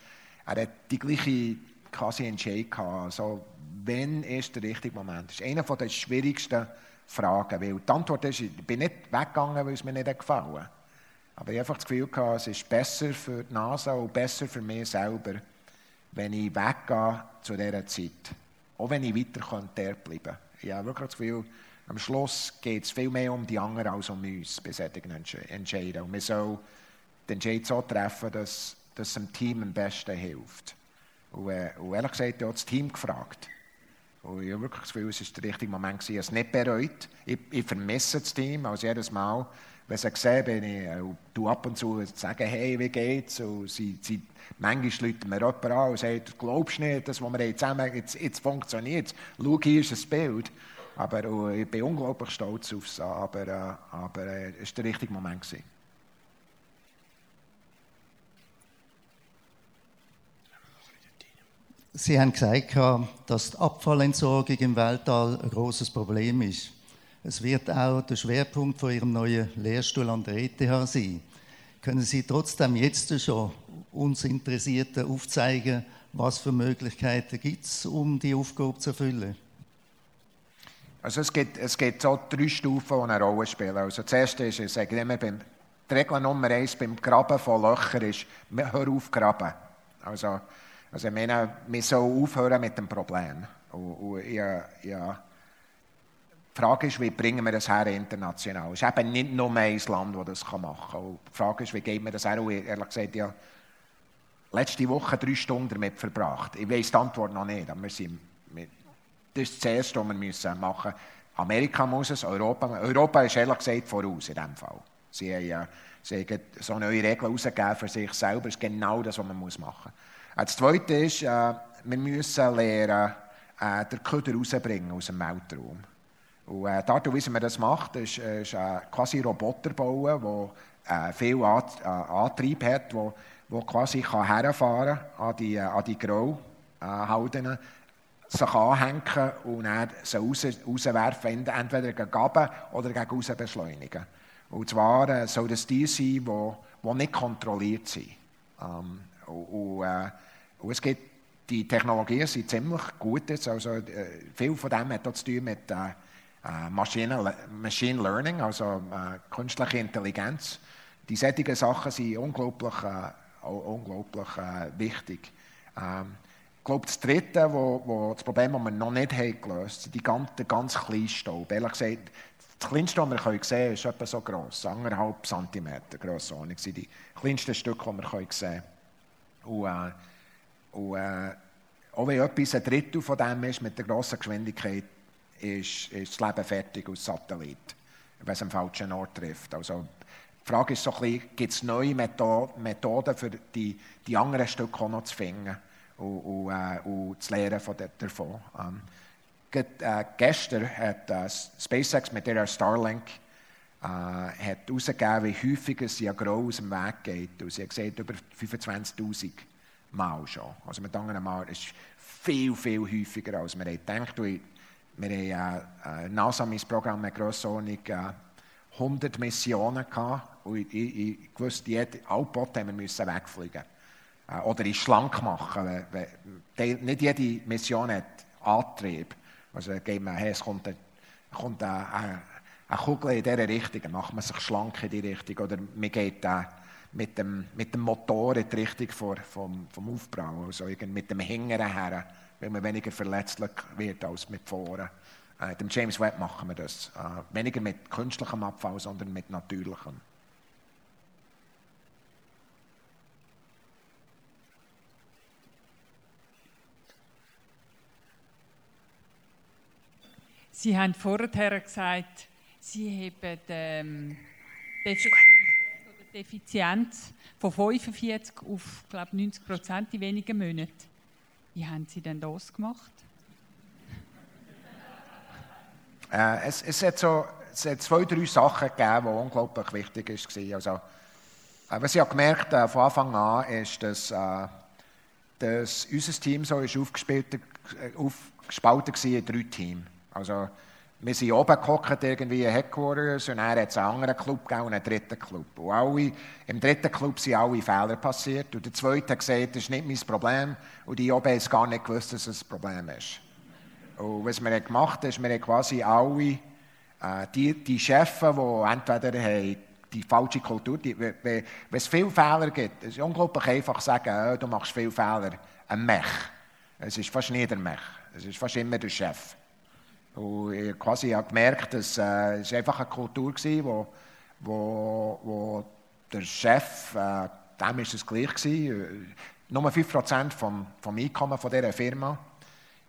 er hat die gleiche quasi Entscheidung gehabt. Also, wann ist der richtige Moment? Das ist eine der schwierigsten Fragen. Weil die Antwort ist, ich bin nicht weggegangen, weil es mir nicht gefallen hat. Aber ich habe einfach das Gefühl gehabt, es ist besser für die NASA und besser für mich selber, wenn ich weggehe zu dieser Zeit. Auch wenn ich weiter könnte bleiben. Ich habe wirklich das Gefühl, am Schluss geht es viel mehr um die anderen als um uns bei solchen Entscheidungen. Und wir sollen den Entscheid so treffen, dass, dass es dem Team am besten hilft. Und, äh, und ehrlich gesagt, ich habe das Team gefragt. Und ich habe wirklich das Gefühl, es war der richtige Moment. Ich habe es nicht bereut. Ich, ich vermisse das Team. Also jedes Mal, wenn sie sehen, bin ich, äh, du ab und zu sagen, hey, wie geht's? Und sie, sie, manchmal läuten mir jemand an und sagen, du glaubst nicht, das, was wir zusammen, jetzt, jetzt funktioniert. Schau, hier ist ein Bild. Aber äh, ich bin unglaublich stolz auf es. Aber, äh, aber äh, es war der richtige Moment. Gewesen. Sie haben gesagt, dass die Abfallentsorgung im Weltall ein großes Problem ist. Es wird auch der Schwerpunkt von Ihrem neuen Lehrstuhl an der ETH sein. Können Sie trotzdem jetzt schon uns Interessierten aufzeigen, was für Möglichkeiten gibt es, um die Aufgabe zu erfüllen? Also es gibt, es gibt so drei Stufen, die eine Rolle spielen. Also das erste ist, ich sage immer, beim, die Regel Nummer eins beim Graben von Löchern ist, hör auf graben. Also, also ich meine, wir sollen aufhören mit dem Problem. Und, und ja, ja, die Frage ist, wie bringen wir das her international? Es ist eben nicht nur ein Land, das das machen kann. Und die Frage ist, wie geben wir das her? Und ehrlich gesagt, ja, letzte Woche drei Stunden damit verbracht. Ich weiß die Antwort noch nicht, aber wir sind, das ist das Erste, was wir müssen machen müssen. Amerika muss es, Europa. Europa ist ehrlich gesagt voraus in diesem Fall. Sie haben, sie haben so neue Regeln herausgegeben für sich selber. Das ist genau das, was man machen muss. Das Zweite ist, äh, wir müssen lernen, äh, den Köder rauszubringen aus dem Weltraum. Und äh, die Art wie man das macht, ist, ist äh, quasi Roboter bauen, äh, viel Ant äh, Antrieb hat, wo, wo quasi kann herfahren an die, äh, an die Grauhalden, äh, sich anhängen und dann sie raus, rauswerfen, entweder gegen Gaben oder gegen raus beschleunigen. Und zwar äh, soll das die sein, die, die nicht kontrolliert sind. Ähm, und, und, äh, und es gibt, die Technologien sind ziemlich gut jetzt, also äh, viel von dem hat auch zu tun mit äh, äh, Machine, Machine Learning, also äh, künstliche Intelligenz. Die solchen Sachen sind unglaublich, unglaublich wichtig. Ähm, glaube, das Dritte, wo, wo das Problem, das wir noch nicht haben gelöst haben, die ganz, kleine Staub. Ehrlich gesagt, das kleinste, was wir sehen können, ist etwa so gross, anderthalb Zentimeter Grössenordnung sind die kleinsten Stücke, die wir sehen können. Und, äh, und äh, auch wenn etwas ein Drittel von dem ist, mit der grossen Geschwindigkeit, ist, ist das Leben fertig als Satellit, wenn es am falschen Ort trifft. Also, die Frage ist so ein bisschen, gibt es neue Methoden für die, die anderen Stücke auch noch zu finden und, und, äh, und zu lernen von der, davon. Ähm, äh, gestern hat äh, SpaceX mit ihrer Starlink äh, hat herausgegeben, wie häufig es ja grau aus dem Weg geht. Und sie hat gesagt, über 25'000 Mal schon. Also mit anderen Mal ist viel, viel häufiger, als man hat. Wir haben äh, NASA, mein Programm, eine Grössenordnung äh, 100 Missionen gehabt. Und ich, ich, ich wusste, alle wir müssen wegfliegen. Äh, oder ich schlank machen. Nicht jede Mission hat Antrieb. Also geht man, hey, es kommt, eine, kommt eine, eine, Kugel in diese Richtung, dann macht man sich schlank in die Richtung. Oder man geht äh, mit, dem, mit dem Motor in die Richtung vor, vom, vom Aufbau, also mit dem Hingern her weil man weniger verletzlich wird als mit vorne. Äh, dem James Webb machen wir das. Äh, weniger mit künstlichem Abfall, sondern mit natürlichem. Sie haben vorher gesagt, Sie haben ähm, die Effizienz von 45 auf glaube 90 Prozent in wenigen Monaten. Wie haben Sie denn das gemacht? Äh, es, es, hat so, es hat zwei, drei Sachen gegeben, die unglaublich wichtig waren. Also, äh, was ich habe gemerkt äh, von Anfang an ist, dass, äh, dass unser Team so ist aufgespalten, äh, war in drei Teams. Also, wir sind oben gehockt, irgendwie in Headquarters, und dann hat einen anderen Club gegeben einen dritten Club. Und alle, im dritten Club sind alle Fehler passiert. Und der zweite hat gesagt, das ist nicht mein Problem. Und die oben haben gar nicht gewusst, dass es ein Problem ist. Und was wir gemacht haben, ist, wir haben quasi alle, äh, die, die Chefs, die entweder haben die falsche Kultur, wenn, wenn es viele Fehler gibt, es ist unglaublich einfach zu sagen, oh, du machst viele Fehler, ein Mech. Es ist fast nie der Mech. Es ist fast immer der Chef. Und ich quasi habe gemerkt, dass äh, es einfach eine Kultur war, wo, wo, wo der Chef, äh, dem war es gleich. Nur 5% vom, vom Einkommen von dieser Firma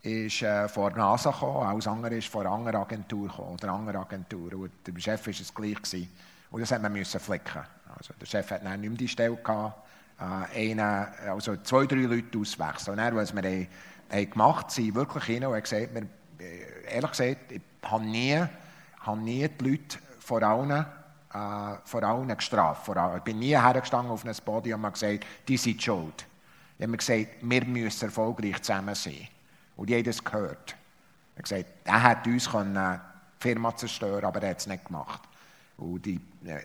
ist äh, von der NASA gekommen, alles andere ist von einer anderen Agentur gekommen, oder einer Agentur. Und der Chef war es gleich gewesen. Und das hat man müssen flicken. Also der Chef hat dann nicht mehr die Stelle gehabt, äh, einen, also zwei, drei Leute auswechseln. Und dann, was wir haben, haben gemacht haben, sind wirklich hin und haben gesagt, wir ehrlich gesagt, ich habe nie, habe nie die Leute vor allen, äh, vor allen gestraft. Vor allen. Ich bin nie hergestanden auf ein Podium und gesagt, die sind schuld. Ich habe gesagt, wir müssen erfolgreich zusammen sein. Und jeder das gehört. Er hat gesagt, er hätte uns können, die Firma zerstören aber er hat es nicht gemacht. Und die, äh,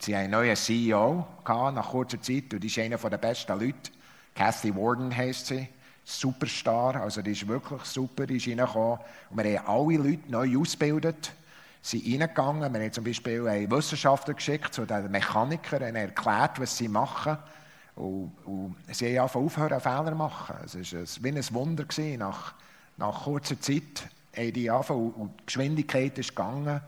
sie haben einen neuen CEO gehabt, nach kurzer Zeit und die ist einer der besten Leute. Kathy Warden heisst sie. Superstar, also die ist wirklich super, die ist reingekommen. Und wir haben alle Leute neu ausgebildet, sind reingegangen. Wir haben zum Beispiel einen Wissenschaftler geschickt zu den Mechanikern, und erklärt, was sie machen. Und, und sie haben einfach aufhören, Fehler zu machen. Es war wie ein Wunder. Gewesen. Nach, nach kurzer Zeit haben die angefangen und die Geschwindigkeit ist gegangen.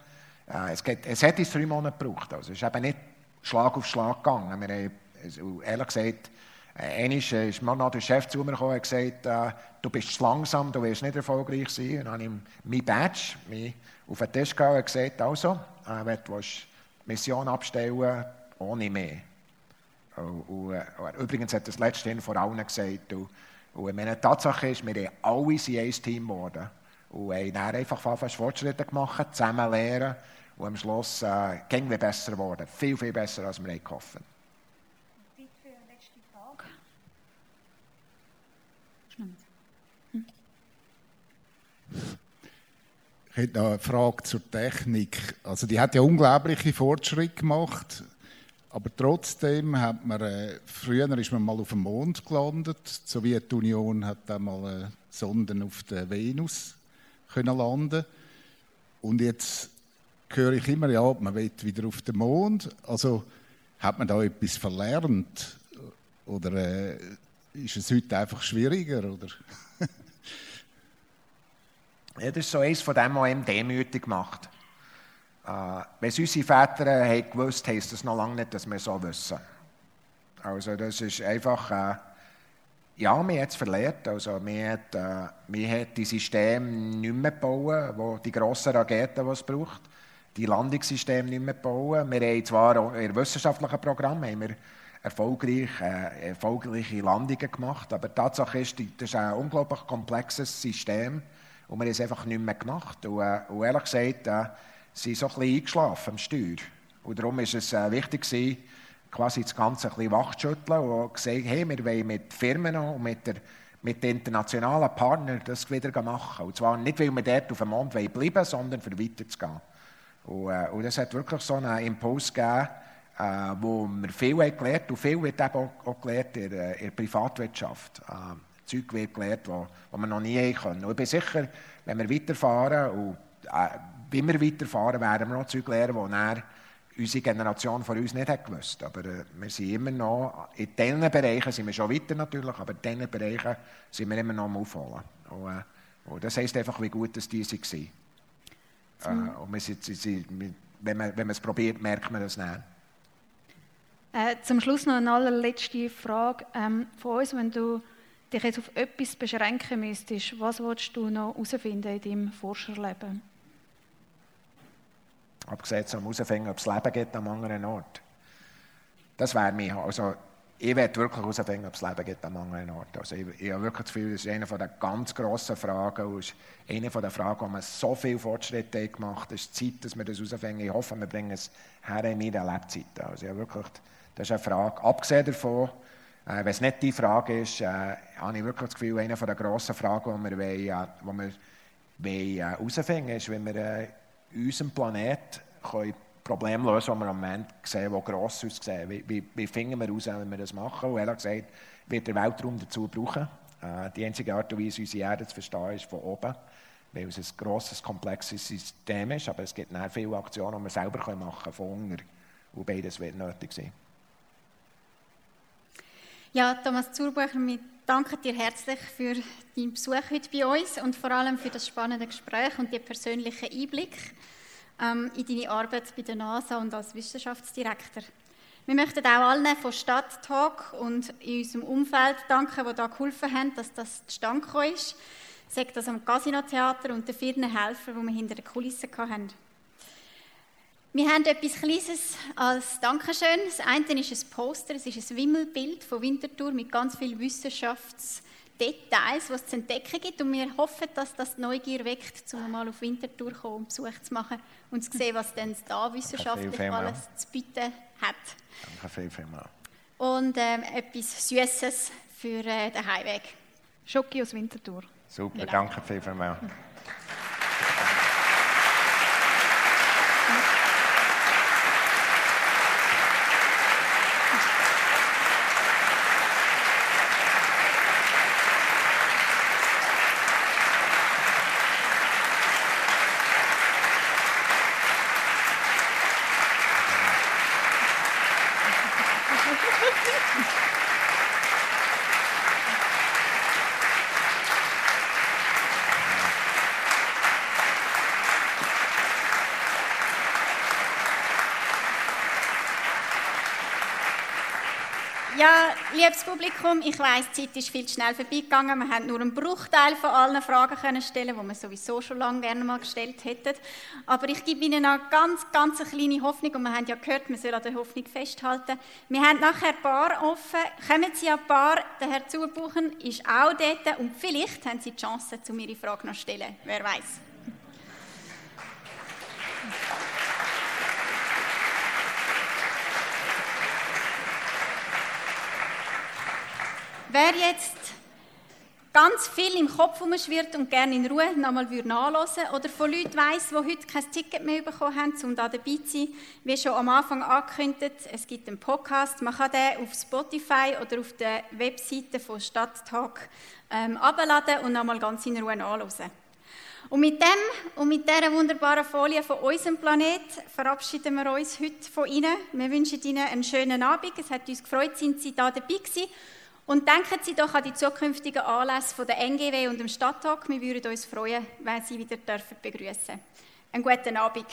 Äh, es, geht, es hat uns drei Monate gebraucht. Also es ist eben nicht Schlag auf Schlag gegangen. Wir haben, ehrlich gesagt, äh, einmal ist mir noch der Chef zu mir gekommen und gesagt, äh, du bist zu langsam, du wirst nicht erfolgreich sein. Und dann habe ich mein Badge mich auf den Tisch gehauen und gesagt, also, äh, wenn du Mission abstellen ohne mehr. Und, und, äh, übrigens hat das letzte vor allen gesagt, und, und meine Tatsache ist, wir haben alle ein Team geworden. Und haben dann einfach fast Fortschritte gemacht, zusammen lernen und am Schluss äh, ging wir besser geworden. Viel, viel besser, als wir gehofft haben. Ich hätte noch eine Frage zur Technik. Also die hat ja unglaubliche Fortschritte gemacht, aber trotzdem hat man, äh, früher ist man mal auf dem Mond gelandet. Die Sowjetunion hat dann mal äh, Sonden auf der Venus können landen und jetzt höre ich immer, ja, man will wieder auf den Mond. Also hat man da etwas verlernt oder äh, ist es heute einfach schwieriger? Oder? Ja, das ist so eines von dem, was ihm demütig macht. Äh, wenn es unsere Väter haben gewusst haben, heisst das noch lange nicht, dass wir so wissen. Also das ist einfach, äh, ja, wir haben es verlernt. Also wir hat, äh, die Systeme nicht mehr bauen, wo die grossen Raketen, die es braucht, die Landungssysteme nicht mehr bauen. Wir haben zwar in wissenschaftlichen Programmen haben wir erfolgreich, äh, erfolgreiche Landungen gemacht, aber die Tatsache ist, das ist ein unglaublich komplexes System und wir haben es einfach nicht mehr gemacht. Und, äh, und ehrlich gesagt, äh, sind so ein bisschen eingeschlafen am Steuer. Und darum war es äh, wichtig, gewesen, quasi das Ganze ein bisschen wachzuschütteln und gesagt, hey, wir wollen mit Firmen und mit, der, mit den internationalen Partnern das wieder machen. Und zwar nicht, weil wir dort auf dem Mond bleiben wollen, sondern für weiterzugehen. Und, äh, und das hat wirklich so einen Impuls gegeben, äh, wo wir viel haben gelernt und viel wird eben auch, auch gelernt in, in der Privatwirtschaft. Äh, Zeug wird gelernt, was wir noch nie können. Und ich bin sicher, wenn wir weiterfahren und äh, wie wir weiterfahren, werden wir noch Zeug lernen, die unsere Generation von uns nicht hat gewusst. Aber äh, wir sind immer noch, in diesen Bereichen sind wir schon weiter natürlich, aber in diesen Bereichen sind wir immer noch am Aufholen. Und, äh, und das heisst einfach, wie gut dass die waren. Mhm. Äh, und wir sind, sind, wenn, man, wenn man es probiert, merkt man das nicht. Äh, zum Schluss noch eine allerletzte Frage ähm, von uns. Wenn du dich jetzt auf etwas beschränken müsstest, was willst du noch herausfinden in deinem Forscherleben? Abgesehen vom herausfinden, ob es Leben gibt am anderen Ort. Das wäre mir, also ich werde wirklich herausfinden, ob es Leben gibt am anderen Ort. Also ich, ich habe wirklich das Gefühl, das ist eine der ganz grossen Fragen und ist eine der Fragen, wo man so viele Fortschritte gemacht hat. Es ist Zeit, dass wir das herausfinden. Ich hoffe, wir bringen es her in meiner Lebzeit. Also ich wirklich, das ist eine Frage. Abgesehen davon, äh, wenn es nicht die Frage ist, äh, habe ich wirklich das Gefühl, eine der grossen Fragen, die wir, wollen, äh, die wir wollen, äh, herausfinden ist, wie wir äh, unserem Planet können Probleme lösen können, die wir am Moment sehen, die gross aussehen. Wie, wie, wie finden wir heraus, wenn wir das machen? Und ehrlich gesagt, wird der Weltraum dazu brauchen. Äh, die einzige Art und Weise, unsere Erde zu verstehen, ist von oben, weil es ein grosses, komplexes System ist. Aber es gibt auch viele Aktionen, die wir selber machen können, von unten. Und beides wird nötig sein. Ja, Thomas Zurbucher, wir danken dir herzlich für deinen Besuch heute bei uns und vor allem für das spannende Gespräch und die persönlichen Einblick ähm, in deine Arbeit bei der NASA und als Wissenschaftsdirektor. Wir möchten auch allen von Stadttalk und in unserem Umfeld danken, die da geholfen haben, dass das zustande ist. Sagt das am Casino-Theater und den vielen Helfern, die wir hinter den Kulissen hatten. Wir haben etwas Kleines als Dankeschön. Das eine ist ein Poster, es ist ein Wimmelbild von Winterthur mit ganz vielen Wissenschaftsdetails, die es zu entdecken gibt. Und wir hoffen, dass das Neugier weckt, um mal auf Winterthur zu kommen und Besuch zu machen und zu sehen, was denn da wissenschaftlich alles zu bieten hat. Danke viel. Und ähm, etwas Süßes für äh, den Heimweg. Schoki aus Winterthur. Super, genau. danke viel, viel mehr. Hm. 嗯。Ja, liebes Publikum, ich weiß, die Zeit ist viel zu schnell vorbeigegangen. Wir haben nur einen Bruchteil von allen Fragen können stellen, die wir sowieso schon lange gerne mal gestellt hätten. Aber ich gebe Ihnen eine ganz, ganz eine kleine Hoffnung und wir haben ja gehört, man soll an der Hoffnung festhalten. Wir haben nachher ein Bar offen. Kommen Sie an die Bar, der Herr Zubuchen ist auch dort und vielleicht haben Sie die Chance, um Ihre Frage noch zu stellen. Wer weiß? Wer jetzt ganz viel im Kopf herumschwirrt und gerne in Ruhe nochmal nachlesen oder von Leuten weiss, die heute kein Ticket mehr bekommen haben, um da dabei zu sein, wie schon am Anfang angekündigt, es gibt einen Podcast, man kann den auf Spotify oder auf der Webseite von Stadttalk ähm, abladen und nochmal ganz in Ruhe nachlesen. Und mit dem und mit dieser wunderbaren Folie von unserem Planet verabschieden wir uns heute von Ihnen. Wir wünschen Ihnen einen schönen Abend. Es hat uns gefreut, sind Sie da dabei gewesen. Und denken Sie doch an die zukünftigen Anlässe der NGW und dem Stadttag. Wir würden uns freuen, wenn Sie wieder begrüßen dürfen. Einen guten Abend.